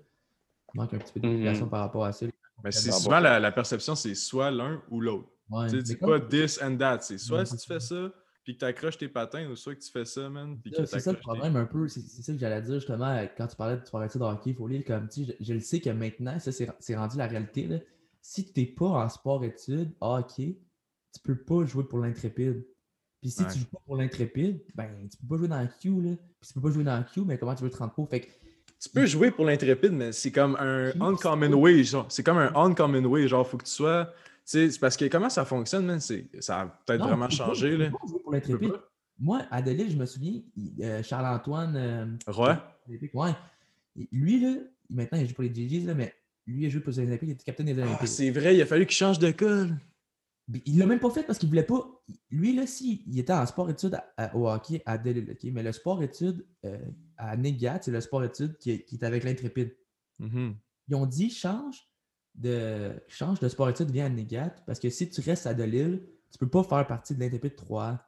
Il manque un petit peu d'éducation mmh par rapport à ça. Mais c'est souvent la, perception, c'est soit l'un ou l'autre. Ouais, c'est pas this and that. C'est soit si tu fais ça, puis que tu accroches tes patins ou soit que tu fais ça, man. C'est ça le problème un peu. C'est ça que j'allais dire justement quand tu parlais de soirée de hockey. Il faut lire comme tu je, je, le sais que maintenant, ça c'est rendu la réalité. Là. Si tu n'es pas en sport-études, hockey, tu peux pas jouer pour l'intrépide. Puis si tu joues pas pour l'intrépide, ben tu peux pas jouer dans le Q. Là. Puis tu peux pas jouer dans le Q, mais comment tu veux te rendre compte? Fait que, tu peux jouer pour l'intrépide, mais c'est comme un uncommon way, genre. C'est comme un uncommon way, genre, faut que tu sois c'est parce que comment ça fonctionne, man, ça a peut-être vraiment changé. Là. Pour l'intrépide. Moi, à je me souviens, euh, Charles-Antoine. Euh, Roy. Ouais. Lui, là, maintenant, il joue pour les GGs, là, mais lui, il joue pour les Olympiques, il était capitaine des Olympiques. Ah, c'est vrai, il a fallu qu'il change de col. Il l'a même pas fait parce qu'il voulait pas. Lui, là, si, il était en sport-études au hockey à Delille, mais le sport-études euh, à Negat, c'est le sport-études qui, est avec l'intrépide. Mm-hmm. Ils ont dit change de change de sport études viens à Négat parce que si tu restes à Delille, tu peux pas faire partie de l'Intrépide 3.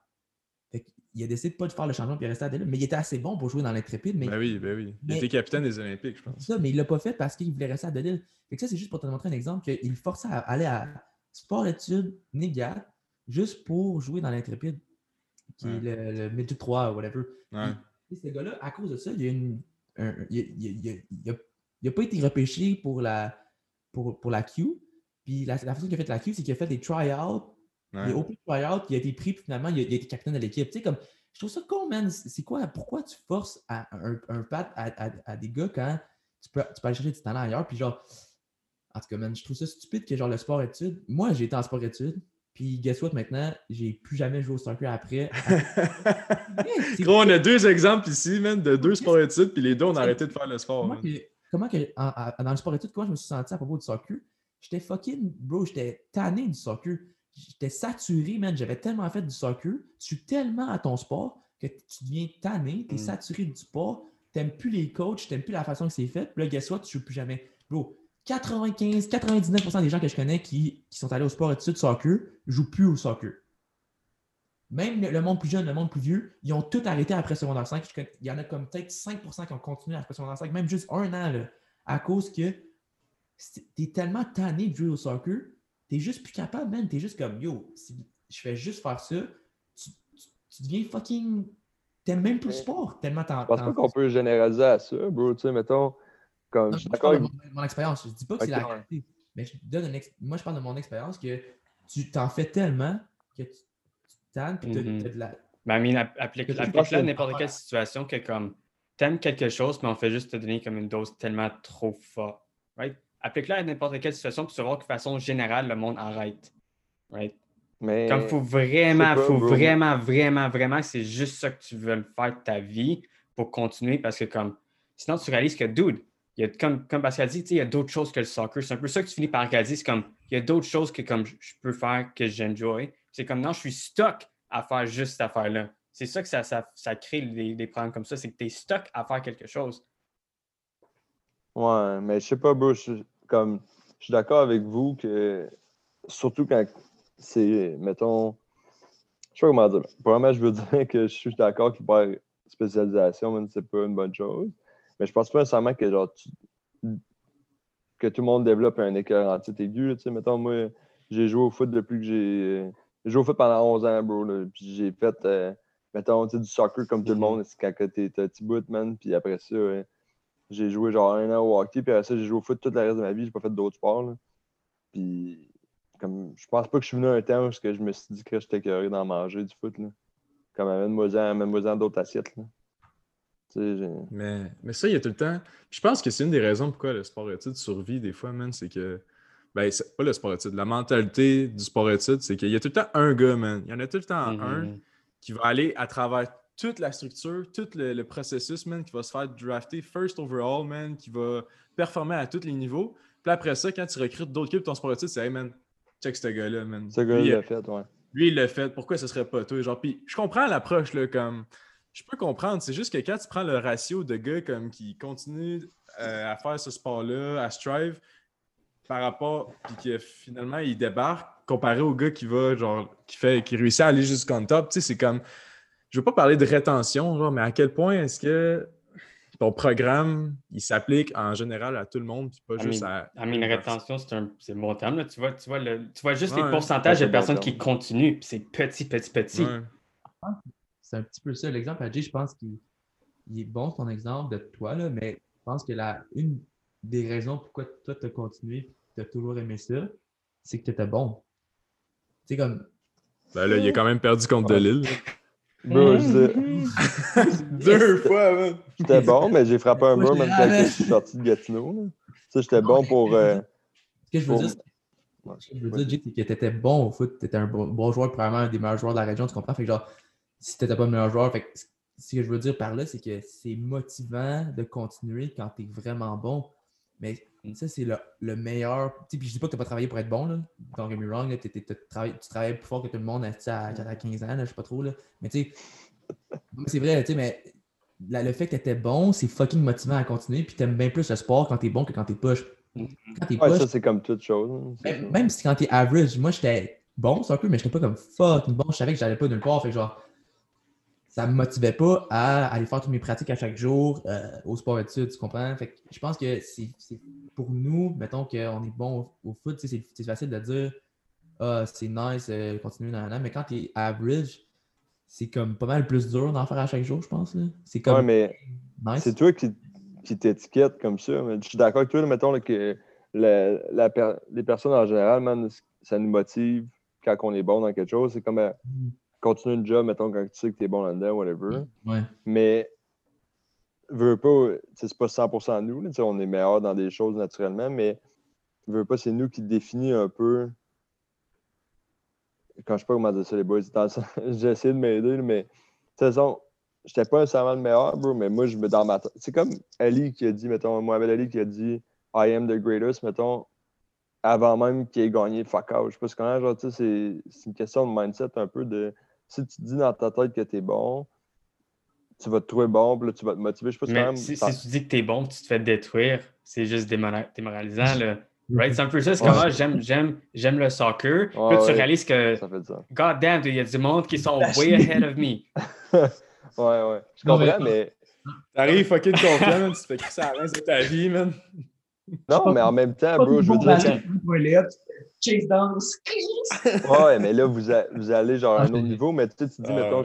il a décidé de pas de faire le changement et rester à Delille, mais il était assez bon pour jouer dans l'Intrépide. Mais... Ben oui, ben oui. Il était capitaine des Olympiques, je pense. Ça, mais il l'a pas fait parce qu'il voulait rester à Delille. Fait que ça, c'est juste pour te montrer un exemple qu'il forçait à aller à sport études Négat juste pour jouer dans l'Intrépide, qui est le, le 3 ou whatever. Et, ce gars-là, à cause de ça, il a, une, il a pas été repêché pour la pour, pour la Q. Puis la, façon qu'il a fait la Q, c'est qu'il a fait des try-outs, des open try-outs, il a été pris, puis finalement, il a, été capitaine de l'équipe. Tu sais, comme, je trouve ça con, man. C'est quoi, pourquoi tu forces un, un pat à, à, des gars quand tu peux, tu peux aller chercher du talent ailleurs? Puis genre, en tout cas, man, je trouve ça stupide que genre le sport-études, moi, j'ai été en sport-études, puis guess what, maintenant, j'ai plus jamais joué au soccer après. Gros, on a deux exemples ici, man, de deux sports-études, puis les deux, on a arrêté de faire le sport comment que, dans le sport études, comment je me suis senti à propos du soccer? J'étais fucking, bro, j'étais tanné du soccer. J'étais saturé, man. J'avais tellement fait du soccer. Tu suis tellement à ton sport que tu deviens tanné, tu es mm. saturé du sport, t'aimes plus les coachs, t'aimes plus la façon que c'est fait. Puis là, guess what, tu joues plus jamais. Bro, 95, 99% des gens que je connais qui, qui sont allés au sport études soccer jouent plus au soccer. Même le, monde plus jeune, le monde plus vieux, ils ont tout arrêté après secondaire 5. Il y en a comme peut-être 5% qui ont continué après secondaire 5, même juste un an, à cause que t'es tellement tanné de jouer au soccer, t'es juste plus capable, man. T'es juste comme, yo, si je fais juste faire ça, tu, deviens fucking. T'aimes même plus le sport, tellement t'en. Je pense pas qu'on peut généraliser à ça, bro. Tu sais, mettons, comme. je d'accord avec... mon, expérience. Je dis pas que c'est la réalité, mais je donne moi, je parle de mon expérience que tu t'en fais tellement que tu puis mm-hmm. de la. Ben, applique-la à n'importe quelle situation que comme t'aimes quelque chose, mais on fait juste te donner comme une dose tellement trop forte. Right? Applique-la à n'importe quelle situation, puis tu vas voir que de façon générale, le monde arrête. Right? Mais Comme faut vraiment, faut vraiment, vraiment, vraiment, c'est juste ça que tu veux faire de ta vie pour continuer parce que comme sinon tu réalises que dude, il y a, comme, comme Pascal dit, il y a d'autres choses que le soccer. C'est un peu ça que tu finis par réaliser. C'est comme il y a d'autres choses que comme je peux faire que j'enjoy. C'est comme non, je suis stuck à faire juste cette affaire-là. C'est ça que ça, ça, crée des, problèmes comme ça, c'est que tu es stuck à faire quelque chose. Ouais, mais je sais pas, bro. Je, comme, je suis d'accord avec vous que, surtout quand c'est, mettons, je sais pas comment dire. Premièrement, je veux dire que je suis d'accord qu'il peut spécialisation, c'est pas une bonne chose. Mais je pense pas nécessairement que genre que tout le monde développe un écœur en titre aigu. sais mettons, moi, j'ai joué au foot depuis que j'ai. J'ai joué au foot pendant 11 ans, bro. puis j'ai fait, euh, mettons, du soccer comme tout le mm-hmm. monde. C'est quand t'es un petit bout, man. Puis après ça, j'ai joué genre un an au hockey. Puis après ça, j'ai joué au foot toute la reste de ma vie. J'ai pas fait d'autres sports. Puis, comme, je pense pas que je suis venu à un temps où je me suis dit que j'étais curieux d'en manger du foot. Là. Comme amène-moi-en d'autres assiettes. Là. Mais, mais ça, il y a tout le temps. Je pense que c'est une des raisons pourquoi le sport études survit des fois, man. C'est que. Ben, c'est pas le sport études. La mentalité du sport études, c'est qu'il y a tout le temps un gars, man. Il y en a tout le temps un mm-hmm. qui va aller à travers toute la structure, tout le, processus, man, qui va se faire drafter first overall, man, qui va performer à tous les niveaux. Puis après ça, quand tu recrutes d'autres équipes, ton sport études, c'est Hey, man, check ce gars-là, man. Ce gars-là, il l'a fait, ouais. Lui, il l'a fait. Pourquoi ce serait pas toi? Genre, puis je comprends l'approche, là, comme je peux comprendre. C'est juste que quand tu prends le ratio de gars comme qui continuent euh, à faire ce sport-là, à strive, par rapport, puis que finalement il débarque, comparé au gars qui va, genre, qui fait, qui réussit à aller jusqu'en top, tu sais, c'est comme. Je veux pas parler de rétention, genre, mais à quel point est-ce que ton programme, il s'applique en général à tout le monde, puis pas juste à. À une rétention, c'est un c'est bon terme. Là. Tu, vois, tu, vois le, tu vois juste les pourcentages de personnes qui continuent, puis c'est petit, petit, petit c'est un petit peu ça. L'exemple à Jay, je pense qu'il est bon ton exemple de toi, là, mais je pense que la, une des raisons pourquoi toi, tu as continué tu as toujours aimé ça, c'est que tu étais bon. Tu sais, comme. Ben là, il a quand même perdu contre Delille. Bro, Deux fois, man. J'étais bon, mais j'ai frappé un mur même quand je suis sorti de Gatineau. Ça, j'étais bon pour. Euh, ce que je veux dire, je veux dire, Jay, c'est que tu étais bon au foot. Tu étais un bon, joueur, probablement un des meilleurs joueurs de la région, tu comprends? Fait que genre, si tu n'étais pas le meilleur joueur. Fait ce que je veux dire par là, c'est que c'est motivant de continuer quand tu es vraiment bon. Mais ça, c'est le, meilleur. Puis je dis pas que tu n'as pas travaillé pour être bon. Là. Don't get me wrong. tu travailles plus fort que tout le monde à, 15 ans. Là, je sais pas trop. Là. Mais tu sais, c'est vrai, tu sais, mais le fait que tu étais bon, c'est fucking motivant à continuer. Puis tu aimes bien plus le sport quand tu es bon que quand tu es push. Quand es ouais, ça, c'est comme toute chose. Même, même, si quand tu es average, moi, j'étais bon, c'est un peu, mais j'étais pas comme fucking bon. Je savais que j'allais pas nulle part. Fait genre, ça ne me motivait pas à aller faire toutes mes pratiques à chaque jour euh, au sport études, tu comprends? Fait je pense que c'est pour nous, mettons qu'on est bon au, foot, c'est facile de dire Ah, c'est nice, euh, continuer dans mais quand tu es average, c'est comme pas mal plus dur d'en faire à chaque jour, je pense. C'est comme. Ouais, mais c'est toi qui, qui t'étiquette comme ça. je suis d'accord avec toi, mettons que les personnes en général, ça nous motive quand on est bon dans quelque chose. C'est comme. Euh, mm continuer une job, mettons, quand tu sais que tu es bon là-dedans, whatever. Ouais. Mais, veux pas, c'est pas 100% nous, là, on est meilleur dans des choses naturellement, mais, veux pas, c'est nous qui définit un peu. Quand je sais pas comment dire ça, les boys, j'ai essayé de m'aider, mais, de toute façon, j'étais pas nécessairement le meilleur, bro, mais moi, je me dans ma tête. C'est comme Ali qui a dit, mettons, Mohamed Ali qui a dit I am the greatest, mettons, avant même qu'il ait gagné fuck out. Je sais pas ce qu'on genre, tu sais, c'est une question de mindset un peu de si tu dis dans ta tête que tu es bon, tu vas te trouver bon, puis là, tu vas te motiver. Je sais pas si, si, tu dis que tu es bon, tu te fais détruire, c'est juste démoralisant. Là. Right? C'est un peu ça. C'est comme moi, j'aime, j'aime, j'aime le soccer. puis tu réalises que, God damn, il y a du monde qui sont way ahead of me. ouais, ouais. Je comprends, mais. T'arrives fucking confiant, tu fais crisser à la de ta vie, man. Non, mais en même temps, bro, je veux dire. Chase Downs. ouais, mais là, vous, vous allez genre à un autre niveau, mais tu, sais, tu dis, mettons,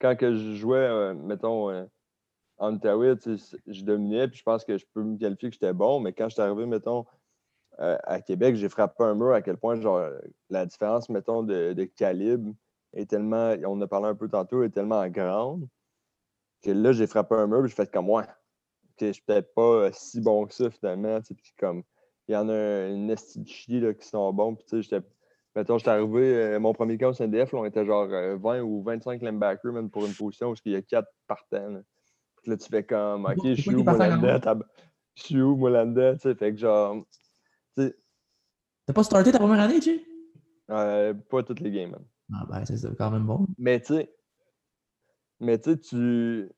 quand que je jouais, euh, mettons, euh, en Ontario, je dominais, puis je pense que je peux me qualifier que j'étais bon, mais quand je suis arrivé, mettons, euh, à Québec, j'ai frappé un mur à quel point, genre, la différence, mettons, de, de, calibre est tellement, on en a parlé un peu tantôt, est tellement grande que là, j'ai frappé un mur, puis je fais comme moi. Que je suis peut-être pas si bon que ça, finalement, puis comme il y en a une esti de chier qui sont bons. Puis, tu sais, j'étais. Mettons, j'étais arrivé, euh, mon premier cas au CNDF, on était genre 20 euh, ou 25 linebackers, même pour une position où il y a 4 partants. Là. Puis là, tu fais comme, OK, je suis où, Molanda? Je suis où, Molanda? Tu sais, fait que genre. T'as pas starté ta première année, tu euh, Pas toutes les games, man. Ah, ben, c'est quand même bon. Mais, tu sais. Mais, tu sais, tu.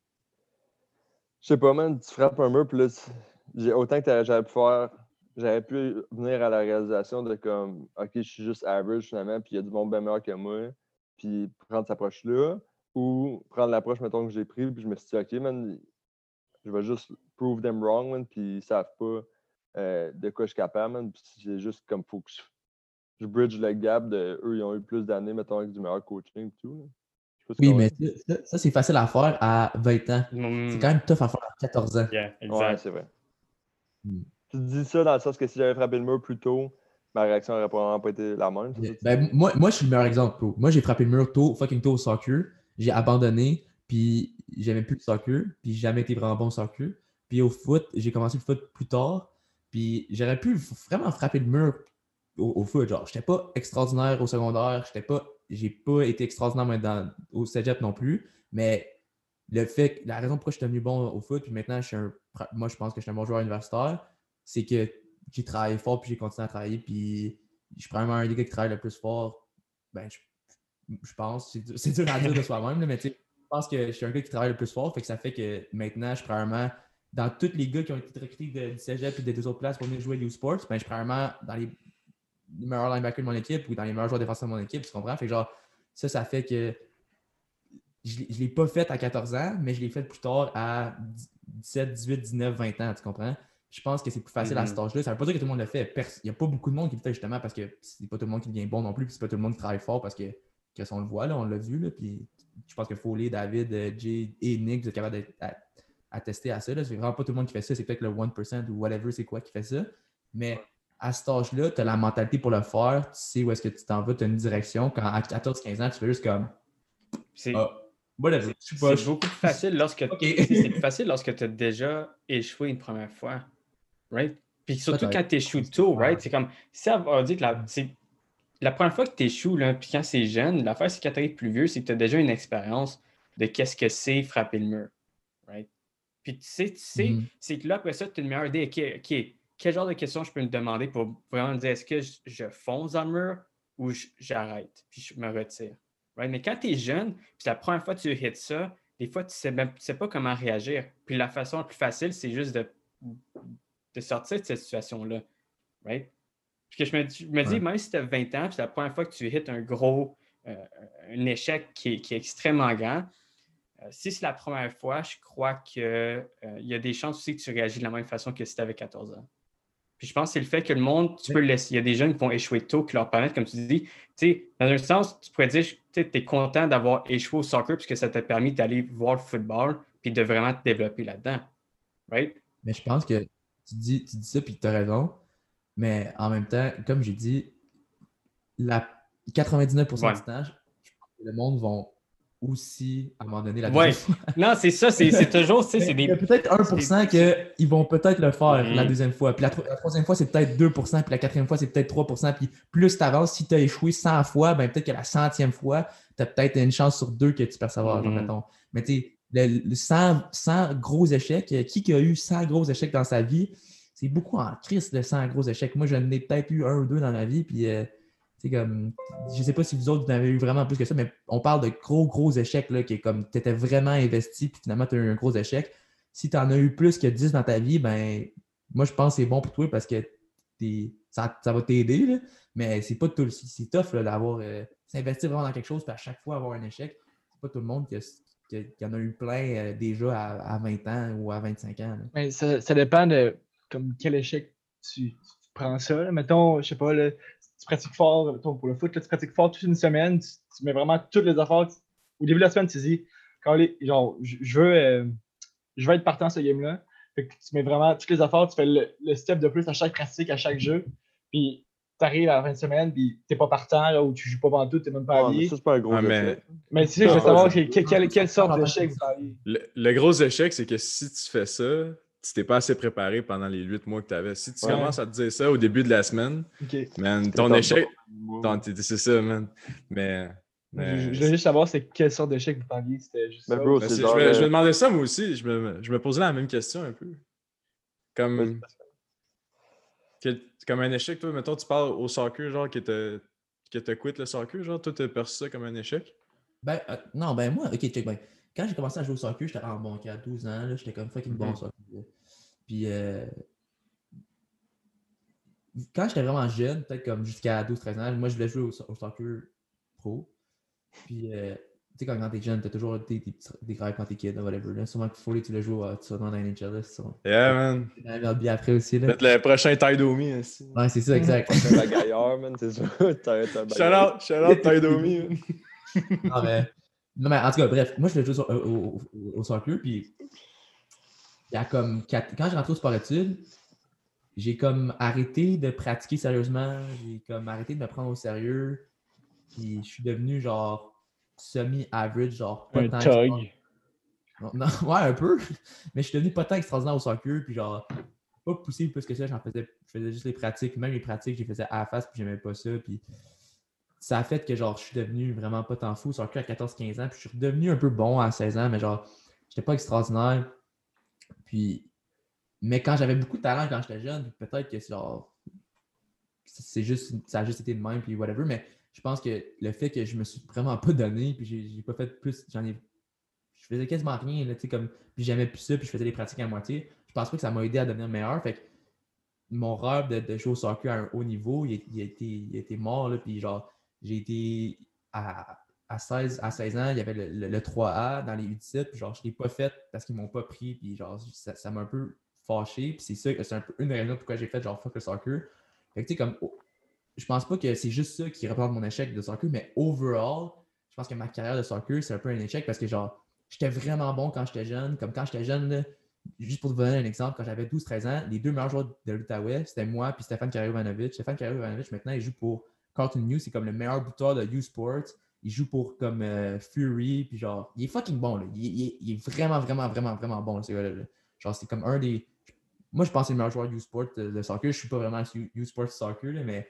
Je sais pas, man, tu frappes un mur, puis là, autant que j'aurais pu faire, j'aurais pu venir à la réalisation de comme, OK, je suis juste average finalement, puis il y a du monde bien meilleur que moi, puis prendre cette approche-là, ou prendre l'approche, mettons, que j'ai pris, puis je me suis dit, OK, man, je vais juste prove them wrong, man, puis ils savent pas euh, de quoi je suis capable, man, puis c'est juste comme, faut que je, bridge le gap de eux, ils ont eu plus d'années, mettons, avec du meilleur coaching et tout. Oui, mais ça, c'est facile à faire à 20 ans. C'est quand même tough à faire à 14 ans. Yeah, ouais, c'est vrai. Hmm. Tu dis ça dans le sens que si j'avais frappé le mur plus tôt, ma réaction n'aurait probablement pas été la même. Ben, moi, moi, je suis le meilleur exemple. Moi, j'ai frappé le mur tôt, fucking tôt au soccer. J'ai abandonné, puis j'aimais plus le soccer, puis j'ai jamais été vraiment bon au soccer. Puis au foot, j'ai commencé le foot plus tard, puis j'aurais pu vraiment frapper le mur au, foot. Genre, j'étais pas extraordinaire au secondaire, j'étais pas, j'ai pas été extraordinaire dans, au cégep non plus, mais le fait, la raison pourquoi je suis devenu bon au foot, puis maintenant, je suis un, moi, je pense que je suis un bon joueur universitaire, c'est que j'ai travaillé fort, puis j'ai continué à travailler, puis je suis probablement un des gars qui travaille le plus fort. Ben, je, pense, c'est dur, à dire de soi-même, mais tu sais, je pense que je suis un gars qui travaille le plus fort, fait que ça fait que maintenant, je probablement dans tous les gars qui ont été recrutés du cégep et des deux autres places pour venir jouer à U-Sports, ben, je suis probablement dans les, meilleurs linebackers de mon équipe ou dans les meilleurs joueurs défensifs de mon équipe, tu comprends? Fait que genre, ça, ça fait que je ne l'ai pas fait à 14 ans, mais je l'ai fait plus tard à 17, 18, 19, 20 ans, tu comprends? Je pense que c'est plus facile à cet mm-hmm. âge-là. Ça ne veut pas dire que tout le monde le fait. Il n'y a pas beaucoup de monde qui le fait justement parce que c'est pas tout le monde qui devient bon non plus, puis c'est pas tout le monde qui travaille fort parce que, que on le voit, là, on l'a vu. Là, puis je pense que Foley, David, euh, Jay et Nick, vous êtes capables d'attester à, à ça. C'est vraiment pas tout le monde qui fait ça. C'est peut-être le 1% ou whatever c'est quoi qui fait ça. Mais à cet âge-là, tu as la mentalité pour le faire. Tu sais où est-ce que tu t'en vas, tu as une direction. Quand à 14-15 ans, tu fais juste comme. C'est ah, beaucoup plus facile lorsque c'est plus facile lorsque tu as déjà échoué une première fois right? Puis surtout quand tu échoues tôt, right? C'est comme, ça on dit que la, la première fois que tu échoues, là, puis quand c'est jeune, l'affaire, c'est quand tu plus vieux, c'est que tu as déjà une expérience de qu'est-ce que c'est frapper le mur, right? Puis tu sais, tu sais, mm-hmm. c'est que là, après ça, tu as une meilleure idée. OK, quel genre de questions je peux me demander pour vraiment me dire est-ce que je, fonce dans le mur ou j'arrête, puis je me retire. Right? Mais quand tu es jeune, puis la première fois que tu hits ça, des fois, tu ne sais, sais, pas comment réagir. Puis la façon la plus facile, c'est juste de de sortir de cette situation-là. Right? Parce que je me, dis, même si tu as 20 ans, c'est la première fois que tu hits un gros, euh, un échec qui est, extrêmement grand, euh, si c'est la première fois, je crois qu'il euh, y a des chances aussi que tu réagis de la même façon que si tu avais 14 ans. Puis je pense que c'est le fait que le monde, tu peux le laisser. Il y a des jeunes qui vont échouer tôt, qui leur permettent, comme tu dis, tu sais, dans un sens, tu pourrais dire, tu es content d'avoir échoué au soccer puisque ça t'a permis d'aller voir le football puis de vraiment te développer là-dedans. Right? Mais je pense que tu dis, tu dis ça, puis tu as raison. Mais en même temps, comme j'ai dit, la 99% du temps, je pense que le monde va aussi, à un moment donné, la ouais. Non, c'est ça, c'est toujours. Des... Il y a peut-être 1% qu'ils vont peut-être le faire la deuxième fois. Puis la, troisième fois, c'est peut-être 2%, puis la quatrième fois, c'est peut-être 3%. Puis plus tu avances, si tu as échoué 100 fois, ben peut-être que la centième fois, tu as peut-être une chance sur deux que tu persévères, mm Mais tu le, 100, gros échecs, euh, qui, qui a eu 100 gros échecs dans sa vie, c'est beaucoup en crise de 100 gros échecs. Moi, j'en ai peut-être eu un ou deux dans ma vie, puis euh, comme, je sais pas si vous autres, vous en avez eu vraiment plus que ça, mais on parle de gros, gros échecs, là, qui est comme, tu étais vraiment investi, puis finalement, tu as eu un gros échec. Si tu en as eu plus que 10 dans ta vie, ben, moi, je pense que c'est bon pour toi parce que ça, ça, va t'aider, mais c'est pas tout, c'est tough d'avoir, euh, s'investir vraiment dans quelque chose, puis à chaque fois avoir un échec. C'est pas tout le monde qui a, qu'il y en a eu plein euh, déjà à, 20 ans ou à 25 ans. Mais ça, dépend de comme quel échec tu, prends ça. Mettons, je sais pas, tu pratiques fort pour le foot, tu pratiques fort toute une semaine, tu, mets vraiment toutes les efforts. Au début de la semaine, tu dis, quand genre, je, veux, euh, veux être partant ce game-là. tu mets vraiment toutes les efforts, tu fais le, le, step de plus à chaque pratique, à chaque jeu. Puis tu arrives à la fin de semaine, puis t'es pas partant, là, ou tu joues pas pendant tout, t'es même pas habillé. ça, c'est pas un gros mais... échec. Mais tu sais, je veux savoir quelle, sorte d'échec vous avez. Le, gros échec, c'est que si tu fais ça, tu t'es pas assez préparé pendant les huit mois que tu avais. Si tu commences à te dire ça au début de la semaine, man, ton échec, c'est ça, man. Mais. Je, veux juste savoir c'est quelle sorte d'échec vous parliez. C'était juste ben, je, me, je, me, demandais ça moi aussi. Je me, je me posais la même question un peu. Comme comme un échec, toi, mettons, tu parles au soccer, genre, que t'as que t'as quitté le soccer, genre, toi, t'as perçu ça comme un échec? Ben, euh, non, ben moi, ok, check, ben, quand j'ai commencé à jouer au soccer, j'étais en bon, à 12 ans, j'étais comme fucking bon au mhm. soccer. Puis euh, quand j'étais vraiment jeune, peut-être comme jusqu'à 12-13 ans, moi je voulais jouer au, soccer pro. Puis euh, tu sais, quand, quand t'es jeune, t'as toujours des, des, des rêves quand t'es kid, whatever. Là. Sûrement qu'il faut que tu le joues, tu vas dans la NHL. Yeah, man. MLB après aussi. Là. Peut-être le prochain Taidomi aussi. Ouais, c'est ça, exact. la gaillard, man, c'est ça. shout out, shout out Taidomi. non, mais, non, mais en tout cas, bref, moi je voulais jouer au, au, au, au soccer, puis il y a comme quatre... quand j'ai rentré au sport études, j'ai comme arrêté de pratiquer sérieusement, j'ai comme arrêté de me prendre au sérieux, puis je suis devenu genre semi-average, genre pas un tant non, ouais, un peu, mais je suis devenu pas tant extraordinaire au soccer, puis genre pas poussé plus que ça, j'en faisais, je faisais juste les pratiques, même les pratiques, je les faisais à la face, puis j'aimais pas ça, puis ça a fait que genre je suis devenu vraiment pas tant fou au soccer à 14-15 ans, puis je suis redevenu un peu bon à 16 ans, mais genre j'étais pas extraordinaire. Puis, mais quand j'avais beaucoup de talent quand j'étais jeune, peut-être que genre, c'est juste, ça a juste été de même, puis whatever, mais je pense que le fait que je me suis vraiment pas donné, puis j'ai pas fait plus, j'en ai, je faisais quasiment rien, là, comme, puis j'aimais plus ça, puis je faisais les pratiques à moitié, je pense pas que ça m'a aidé à devenir meilleur, fait que mon rêve de, jouer au soccer à un haut niveau, il, il a été mort, là, puis genre, j'ai été à, à 16, à 16 ans, il y avait le, 3A dans les U17, puis genre, je l'ai pas fait parce qu'ils m'ont pas pris, puis genre, ça m'a un peu fâché, puis c'est ça, c'est un peu une raison pourquoi j'ai fait genre fuck le soccer. Fait que tu sais, comme, je pense pas que c'est juste ça qui représente mon échec de soccer, mais overall, je pense que ma carrière de soccer, c'est un peu un échec parce que genre, j'étais vraiment bon quand j'étais jeune, comme quand j'étais jeune, juste pour vous donner un exemple, quand j'avais 12-13 ans, les deux meilleurs joueurs de l'Outaouais, c'était moi puis Stéphane Karajovanovic. Stéphane Karajovanovic, maintenant, il joue pour Cartoon News, c'est comme le meilleur buteur de U-Sports il joue pour comme euh, Fury, puis genre, il est fucking bon, là. Il, est vraiment, vraiment, vraiment, vraiment bon. Genre, c'est comme un des. Moi, je pense que c'est le meilleur joueur de U-Sport de, soccer. Je suis pas vraiment U-Sport soccer, mais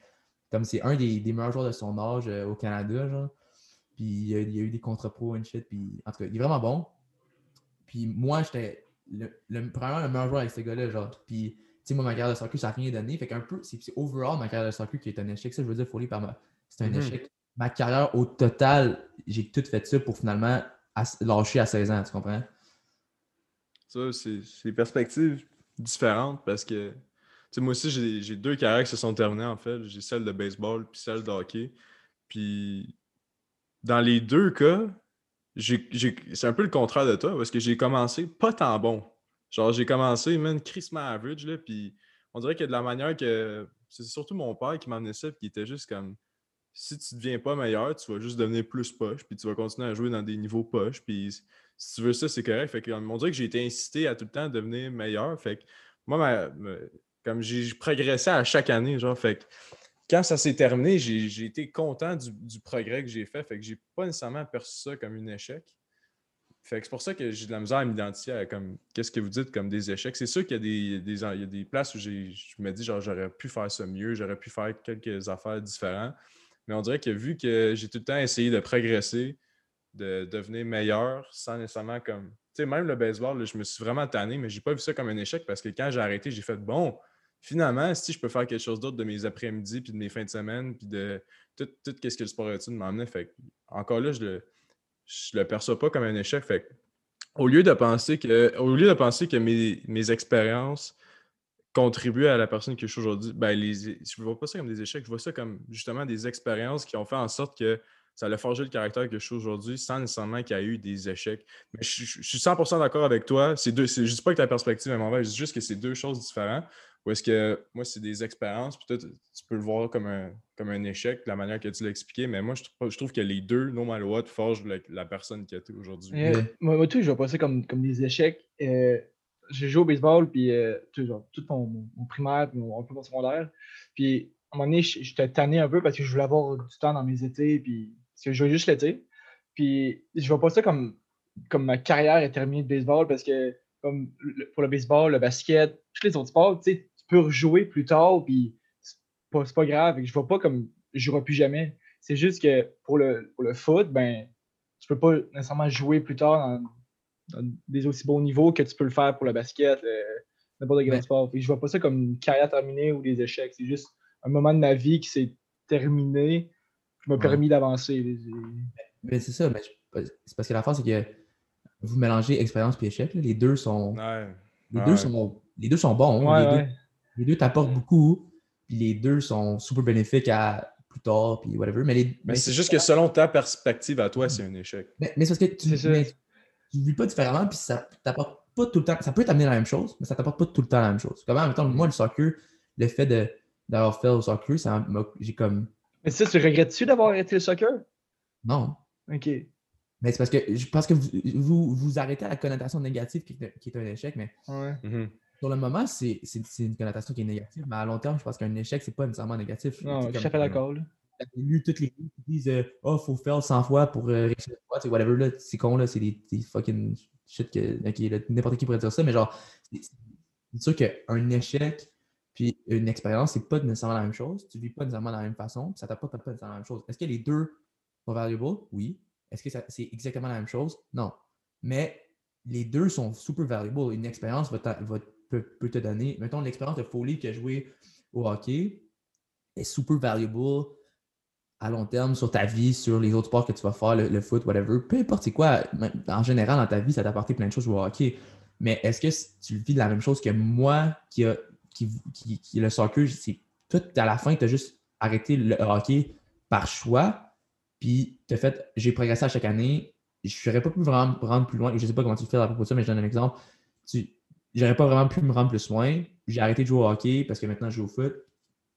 comme c'est un des, des, meilleurs joueurs de son âge euh, au Canada, genre. Puis il y, a, eu des contre pros et shit, puis en tout cas, il est vraiment bon. Puis moi, j'étais le, le, le meilleur joueur avec ce gars-là, genre. Puis, tu sais, moi, ma carrière de soccer, ça n'a rien donné. Fait qu'un peu, c'est overall ma carrière de soccer qui est un échec. Ça, je veux dire, Folie, par c'est un mm-hmm. échec ma carrière au total, j'ai tout fait ça pour finalement lâcher à 16 ans, tu comprends? Ça, c'est des perspectives différentes parce que moi aussi, j'ai deux carrières qui se sont terminées en fait. J'ai celle de baseball puis celle de hockey. Puis dans les deux cas, c'est un peu le contraire de toi parce que j'ai commencé pas tant bon. Genre, j'ai commencé, man, Chris average, là, puis on dirait que de la manière que. C'est surtout mon père qui m'emmenait ça, puis qui était juste comme si tu deviens pas meilleur, tu vas juste devenir plus poche, puis tu vas continuer à jouer dans des niveaux poche. Puis si tu veux ça, c'est correct. Fait que, on dirait que j'ai été incité à tout le temps devenir meilleur. Fait que moi, comme j'ai progressé à chaque année, genre, fait quand ça s'est terminé, j'ai été content du, progrès que j'ai fait. Fait que j'ai pas nécessairement perçu ça comme un échec. Fait que c'est pour ça que j'ai de la misère à m'identifier à comme qu'est-ce que vous dites comme des échecs. C'est sûr qu'il y a des, il y a des places où je me dis genre j'aurais pu faire ça mieux, j'aurais pu faire quelques affaires différentes. Mais on dirait que vu que j'ai tout le temps essayé de progresser, de devenir meilleur, sans nécessairement comme. Tu sais, même le baseball, je me suis vraiment tanné, mais j'ai pas vu ça comme un échec parce que quand j'ai arrêté, j'ai fait bon, finalement, si je peux faire quelque chose d'autre de mes après-midi, puis de mes fins de semaine, puis de tout, ce que le sport études m'emmenait. Fait encore là, je le, je le perçois pas comme un échec. Fait au lieu de penser que, au lieu de penser que mes, mes expériences contribuer à la personne que je suis aujourd'hui, ben, je ne vois pas ça comme des échecs, je vois ça comme justement des expériences qui ont fait en sorte que ça a forgé le caractère que je suis aujourd'hui sans nécessairement qu'il y ait eu des échecs. Mais je, suis 100% d'accord avec toi. Deux, je ne dis pas que ta perspective est mauvaise, je dis juste que c'est deux choses différentes. Ou est-ce que moi, c'est des expériences, peut-être tu peux le voir comme un, comme un échec, la manière que tu l'as expliqué, mais moi, je, trouve que les deux, no matter what, forgent la, personne qui est aujourd'hui. Euh, moi, tout, je vois pas ça comme, comme des échecs. Euh, j'ai joué au baseball, puis euh, tout, mon, primaire, puis mon, un peu mon secondaire. Puis à un moment donné, j'étais tanné un peu parce que je voulais avoir du temps dans mes étés, puis parce que je jouais juste l'été. Puis je vois pas ça comme, comme ma carrière est terminée de baseball parce que comme pour le baseball, le basket, tous les autres sports, tu peux rejouer plus tard, puis c'est pas, pas grave. Et je vois pas comme je jouerai plus jamais. C'est juste que pour le, pour le foot, ben, tu peux pas nécessairement jouer plus tard dans, des aussi bons niveaux que tu peux le faire pour le basket, n'importe quel sport. je vois pas ça comme une carrière terminée ou des échecs. C'est juste un moment de ma vie qui s'est terminé, qui m'a permis d'avancer. Mais c'est ça, mais c'est parce que la force, c'est que vous mélangez expérience et échec. Les deux sont. Les deux sont les deux sont bons. Ouais, les, ouais. Deux, les deux t'apportent beaucoup. Puis les deux sont super bénéfiques à plus tard, puis whatever. Mais, les, mais c'est juste que selon ta perspective à toi, c'est un échec. Mais, mais c'est parce que tu ne vis pas différemment, puis ça t'apporte pas tout le temps. Ça peut t'amener la même chose, mais ça t'apporte pas tout le temps la même chose. Comme en même temps, moi, le soccer, le fait d'avoir fait au soccer, ça j'ai comme. Mais ça, tu regrettes-tu d'avoir arrêté le soccer? Non. OK. Mais c'est parce que je pense que vous, vous, vous, arrêtez à la connotation négative qui est, qui est un échec, mais ouais. Mhm. Sur le moment, c'est une connotation qui est négative, mais à long terme, je pense qu'un échec, c'est pas nécessairement négatif. Non, je suis d'accord. J'ai lu toutes les livres qui disent euh, Oh, faut faire 100 fois pour euh, réussir une fois, whatever, là, c'est con, là, c'est des, des, fucking shit que okay, n'importe qui pourrait dire ça, mais genre, c'est sûr qu'un échec puis une expérience, c'est pas nécessairement la même chose. Tu vis pas nécessairement de la même façon, ça t'apporte pas nécessairement la même chose. Est-ce que les deux sont valuable? Oui. Est-ce que c'est exactement la même chose? Non. Mais les deux sont super valuable. Une expérience va, va peut, te donner. Mettons, l'expérience de Foley qui a joué au hockey est super valuable à long terme sur ta vie, sur les autres sports que tu vas faire, le, foot, whatever. Peu importe c'est quoi, en général, dans ta vie, ça t'a apporté plein de choses au hockey. Mais est-ce que tu vis la même chose que moi qui a qui, qui, le soccer, c'est tout à la fin, tu as juste arrêté le hockey par choix puis, tu as fait, j'ai progressé à chaque année. Je n'aurais pas pu vraiment me rendre plus loin. Je ne sais pas comment tu fais à propos de ça, mais je donne un exemple. Tu, j'aurais pas vraiment pu me rendre plus loin. J'ai arrêté de jouer au hockey parce que maintenant je joue au foot.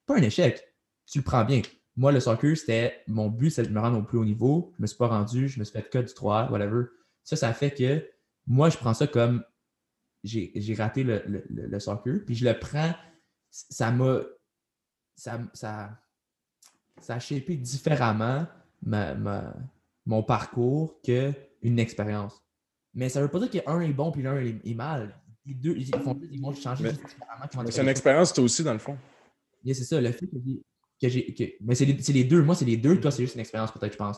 Pas un échec. Tu le prends bien. Moi, le soccer, c'était mon but, c'est de me rendre au plus haut niveau. Je me suis pas rendu, je me suis fait cut du 3, whatever. Ça, ça fait que moi, je prends ça comme j'ai, raté le, le, soccer. Puis je le prends, ça m'a. Ça, ça, ça a shapé différemment ma, mon parcours qu'une expérience. Mais ça ne veut pas dire qu'un est bon puis l'un est, mal. Les deux, ils, font, ils vont changer C'est une expérience, toi aussi, dans le fond. c'est ça, le fait que j'ai. mais c'est les, les, deux. Moi, c'est les deux. Toi, c'est juste une expérience, peut-être, je pense.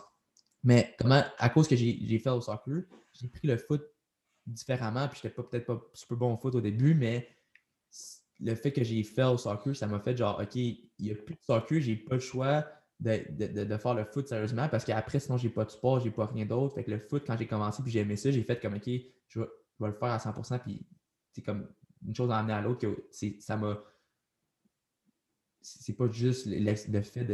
Mais comment, à cause que j'ai fait au soccer, j'ai pris le foot différemment. Puis, j'étais peut-être pas super bon au foot au début, mais le fait que j'ai fait au soccer, ça m'a fait genre, OK, il n'y a plus de soccer, j'ai pas le choix de, de, faire le foot sérieusement parce qu'après, sinon, j'ai pas de sport, j'ai pas rien d'autre. Fait que le foot, quand j'ai commencé puis j'ai aimé ça, j'ai fait comme OK, je vais, le faire à 100%. Puis c'est comme une chose amener à l'autre que ça m'a. C'est pas juste le fait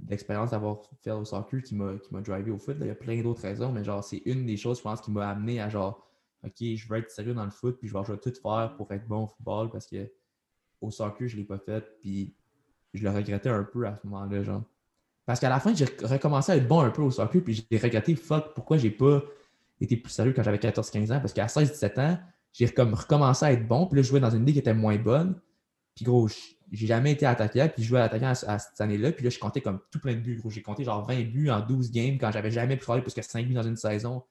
d'expérience d'avoir fait au soccer qui m'a drivé au foot. Il y a plein d'autres raisons, mais genre, c'est une des choses, je pense, qui m'a amené à genre, OK, je veux être sérieux dans le foot, puis je vais, tout faire pour être bon au football parce que au soccer, je l'ai pas fait, puis je le regrettais un peu à ce moment-là, genre. Parce qu'à la fin, j'ai recommencé à être bon un peu au soccer, puis j'ai regretté, fuck, pourquoi j'ai pas été plus sérieux quand j'avais 14-15 ans? Parce qu'à 16-17 ans, j'ai comme recommencé à être bon, puis là, je jouais dans une ligue qui était moins bonne. Puis gros, j'ai jamais été attaquant, puis je jouais attaquant à, à cette année-là, puis là, je comptais comme tout plein de buts, gros. J'ai compté genre 20 buts en 12 games quand j'avais jamais pu faire plus que 5 buts dans une saison.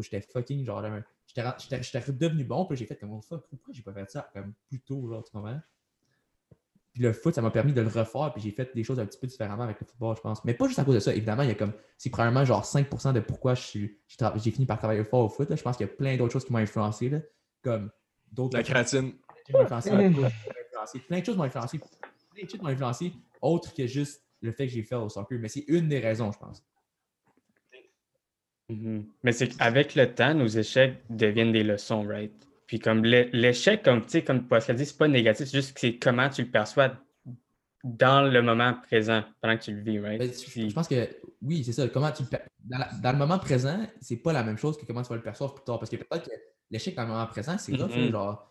J'étais fucking, genre, j'étais redevenu bon, puis j'ai fait comme, oh, fuck, pourquoi j'ai pas fait ça comme plus tôt, genre, tu comprends? Puis le foot, ça m'a permis de le refaire, puis j'ai fait des choses un petit peu différemment avec le football, je pense. Mais pas juste à cause de ça. Évidemment, il y a comme. C'est probablement genre 5% de pourquoi j'ai fini par travailler fort au foot. Je pense qu'il y a plein d'autres choses qui m'ont influencé. Là, comme d'autres. La créatine. plein de choses m'ont influencé. Plein de choses m'ont influencé, autre que juste le fait que j'ai fait au soccer. Mais c'est une des raisons, je pense. Mm-hmm. Mais c'est qu'avec le temps, nos échecs deviennent des leçons, right? Puis comme l'échec, comme tu sais, comme Pascal dit, c'est pas négatif, c'est juste que c'est comment tu le perçois dans le moment présent, pendant que tu le vis, right? Ben, je pense que oui, c'est ça. Comment tu dans, le moment présent, c'est pas la même chose que comment tu vas le percevoir plus tard. Parce que peut-être que l'échec dans le moment présent, c'est rough, mm-hmm. genre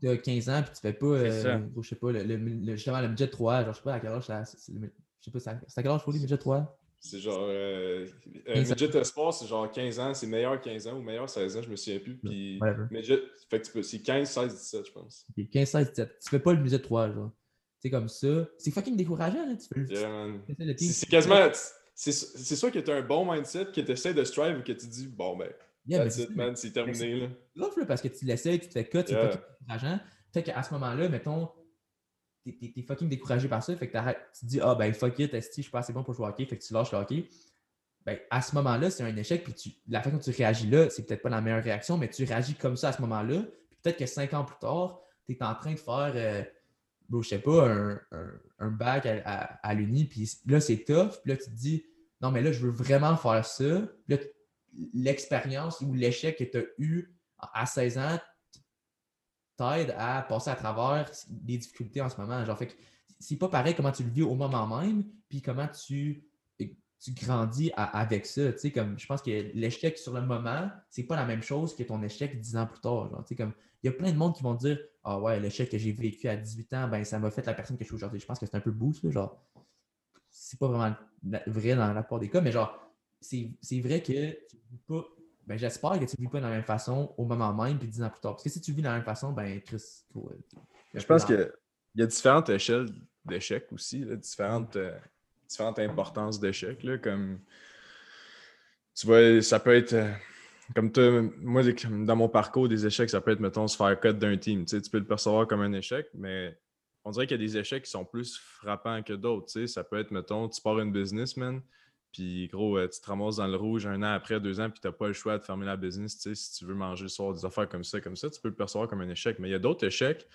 tu as 15 ans puis tu fais pas, euh, je sais pas, le, justement le budget 3, genre je sais pas à quel âge, je sais pas, c'est à quel âge faut le budget 3? C'est genre. Euh, un midget espoir, c'est genre 15 ans, c'est meilleur 15 ans ou meilleur 16 ans, je me souviens plus. Puis midget, fait que c'est 15, 16, 17, je pense. 15, 16, 17. Tu fais pas le midget 3, genre. C'est comme ça. C'est fucking décourageant, là. Tu fais c'est quasiment. C'est sûr que tu as un bon mindset, que tu essaies de strive ou que tu dis, bon, ben. Yeah, that's it, man, c'est terminé, là. Là, parce que tu l'essayes, tu te fais cut, c'est fucking décourageant. Fait qu'à ce moment-là, mettons, t'es fucking découragé par ça. Fait que tu te dis, ah ben fuck it, je suis pas assez bon pour jouer au hockey. Fait que tu lâches le hockey. Ben, à ce moment-là, c'est un échec. Puis tu, la façon dont tu réagis là, c'est peut-être pas la meilleure réaction, mais tu réagis comme ça à ce moment-là. Puis peut-être que cinq ans plus tard, tu es en train de faire, euh, je sais pas, un, bac à, à, l'Uni. Puis là, c'est tough. Puis là, tu te dis, non, mais là, je veux vraiment faire ça. Puis là, l'expérience ou l'échec que tu as eu à 16 ans, t'aide à passer à travers les difficultés en ce moment. Genre, fait que c'est pas pareil comment tu le vis au moment même, puis comment tu, tu grandis avec ça. Tu sais, comme, je pense que l'échec sur le moment, c'est pas la même chose que ton échec dix ans plus tard. Genre, tu sais, comme, il y a plein de monde qui vont dire Ah ouais, l'échec que j'ai vécu à 18 ans, ben, ça m'a fait la personne que je suis aujourd'hui. Je pense que c'est un peu boost. genre, c'est pas vraiment vrai dans la plupart des cas, mais genre, c'est vrai que tu vis pas. Ben, j'espère que tu ne vis pas de la même façon au moment même puis dix ans plus tard. Parce que si tu vis de la même façon, ben, Chris, Je pense qu'il y a différentes échelles d'échecs aussi, différentes, euh, différentes importances d'échecs. Comme tu vois, ça peut être. Euh, comme moi, dans mon parcours, des échecs, ça peut être, mettons, se faire cut d'un team. Tu, peux le percevoir comme un échec, mais on dirait qu'il y a des échecs qui sont plus frappants que d'autres. Ça peut être, mettons, tu pars une businessman, puis gros, euh, tu te ramasses dans le rouge un an après, deux ans, puis tu n'as pas le choix de fermer la business. Si tu veux manger le soir des affaires comme ça, comme ça, tu peux le percevoir comme un échec. Mais il y a d'autres échecs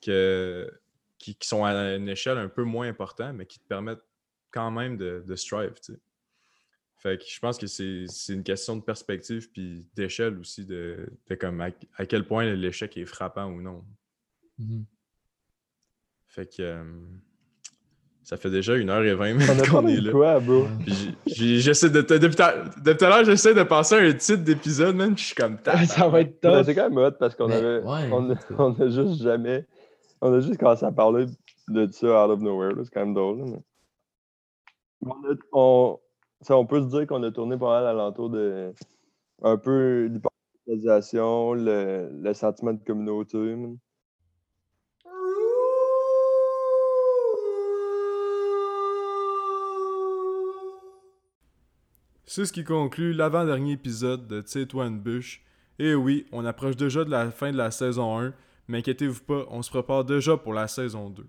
que, qui, sont à une échelle un peu moins importante, mais qui te permettent quand même de, de strive. Fait que je pense que c'est une question de perspective puis d'échelle aussi, de, comme à, quel point l'échec est frappant ou non. Mm-hmm. Fait que euh, ça fait déjà une heure et vingt minutes qu'on est là. Quoi, bro? J'essaie de, depuis tout à l'heure, j'essaie de passer à un titre d'épisode, même, je suis comme Ça va être top. C'est quand même hot parce qu'on avait. on, on, a juste jamais. On a juste commencé à parler de ça out of nowhere. C'est quand même drôle. On, on peut se dire qu'on a tourné pas mal alentour de un peu l'hypersensibilisation, le, le sentiment de communauté. C'est ce qui conclut l'avant-dernier épisode de Tite Bush. Et oui, on approche déjà de la fin de la saison 1, mais inquiétez-vous pas, on se prépare déjà pour la saison 2.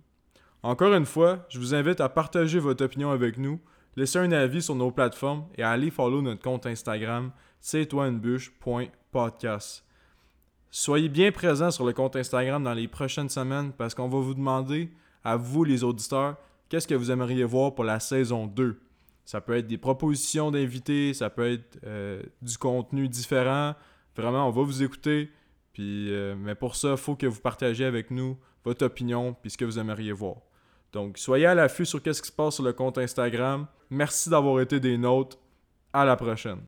Encore une fois, je vous invite à partager votre opinion avec nous laissez un avis sur nos plateformes et allez follow notre compte Instagram, c'est Soyez bien présents sur le compte Instagram dans les prochaines semaines parce qu'on va vous demander, à vous les auditeurs, qu'est-ce que vous aimeriez voir pour la saison 2. Ça peut être des propositions d'invités, ça peut être euh, du contenu différent. Vraiment, on va vous écouter. Puis, euh, mais pour ça, il faut que vous partagiez avec nous votre opinion et ce que vous aimeriez voir. Donc, soyez à l'affût sur ce qui se passe sur le compte Instagram. Merci d'avoir été des nôtres. À la prochaine.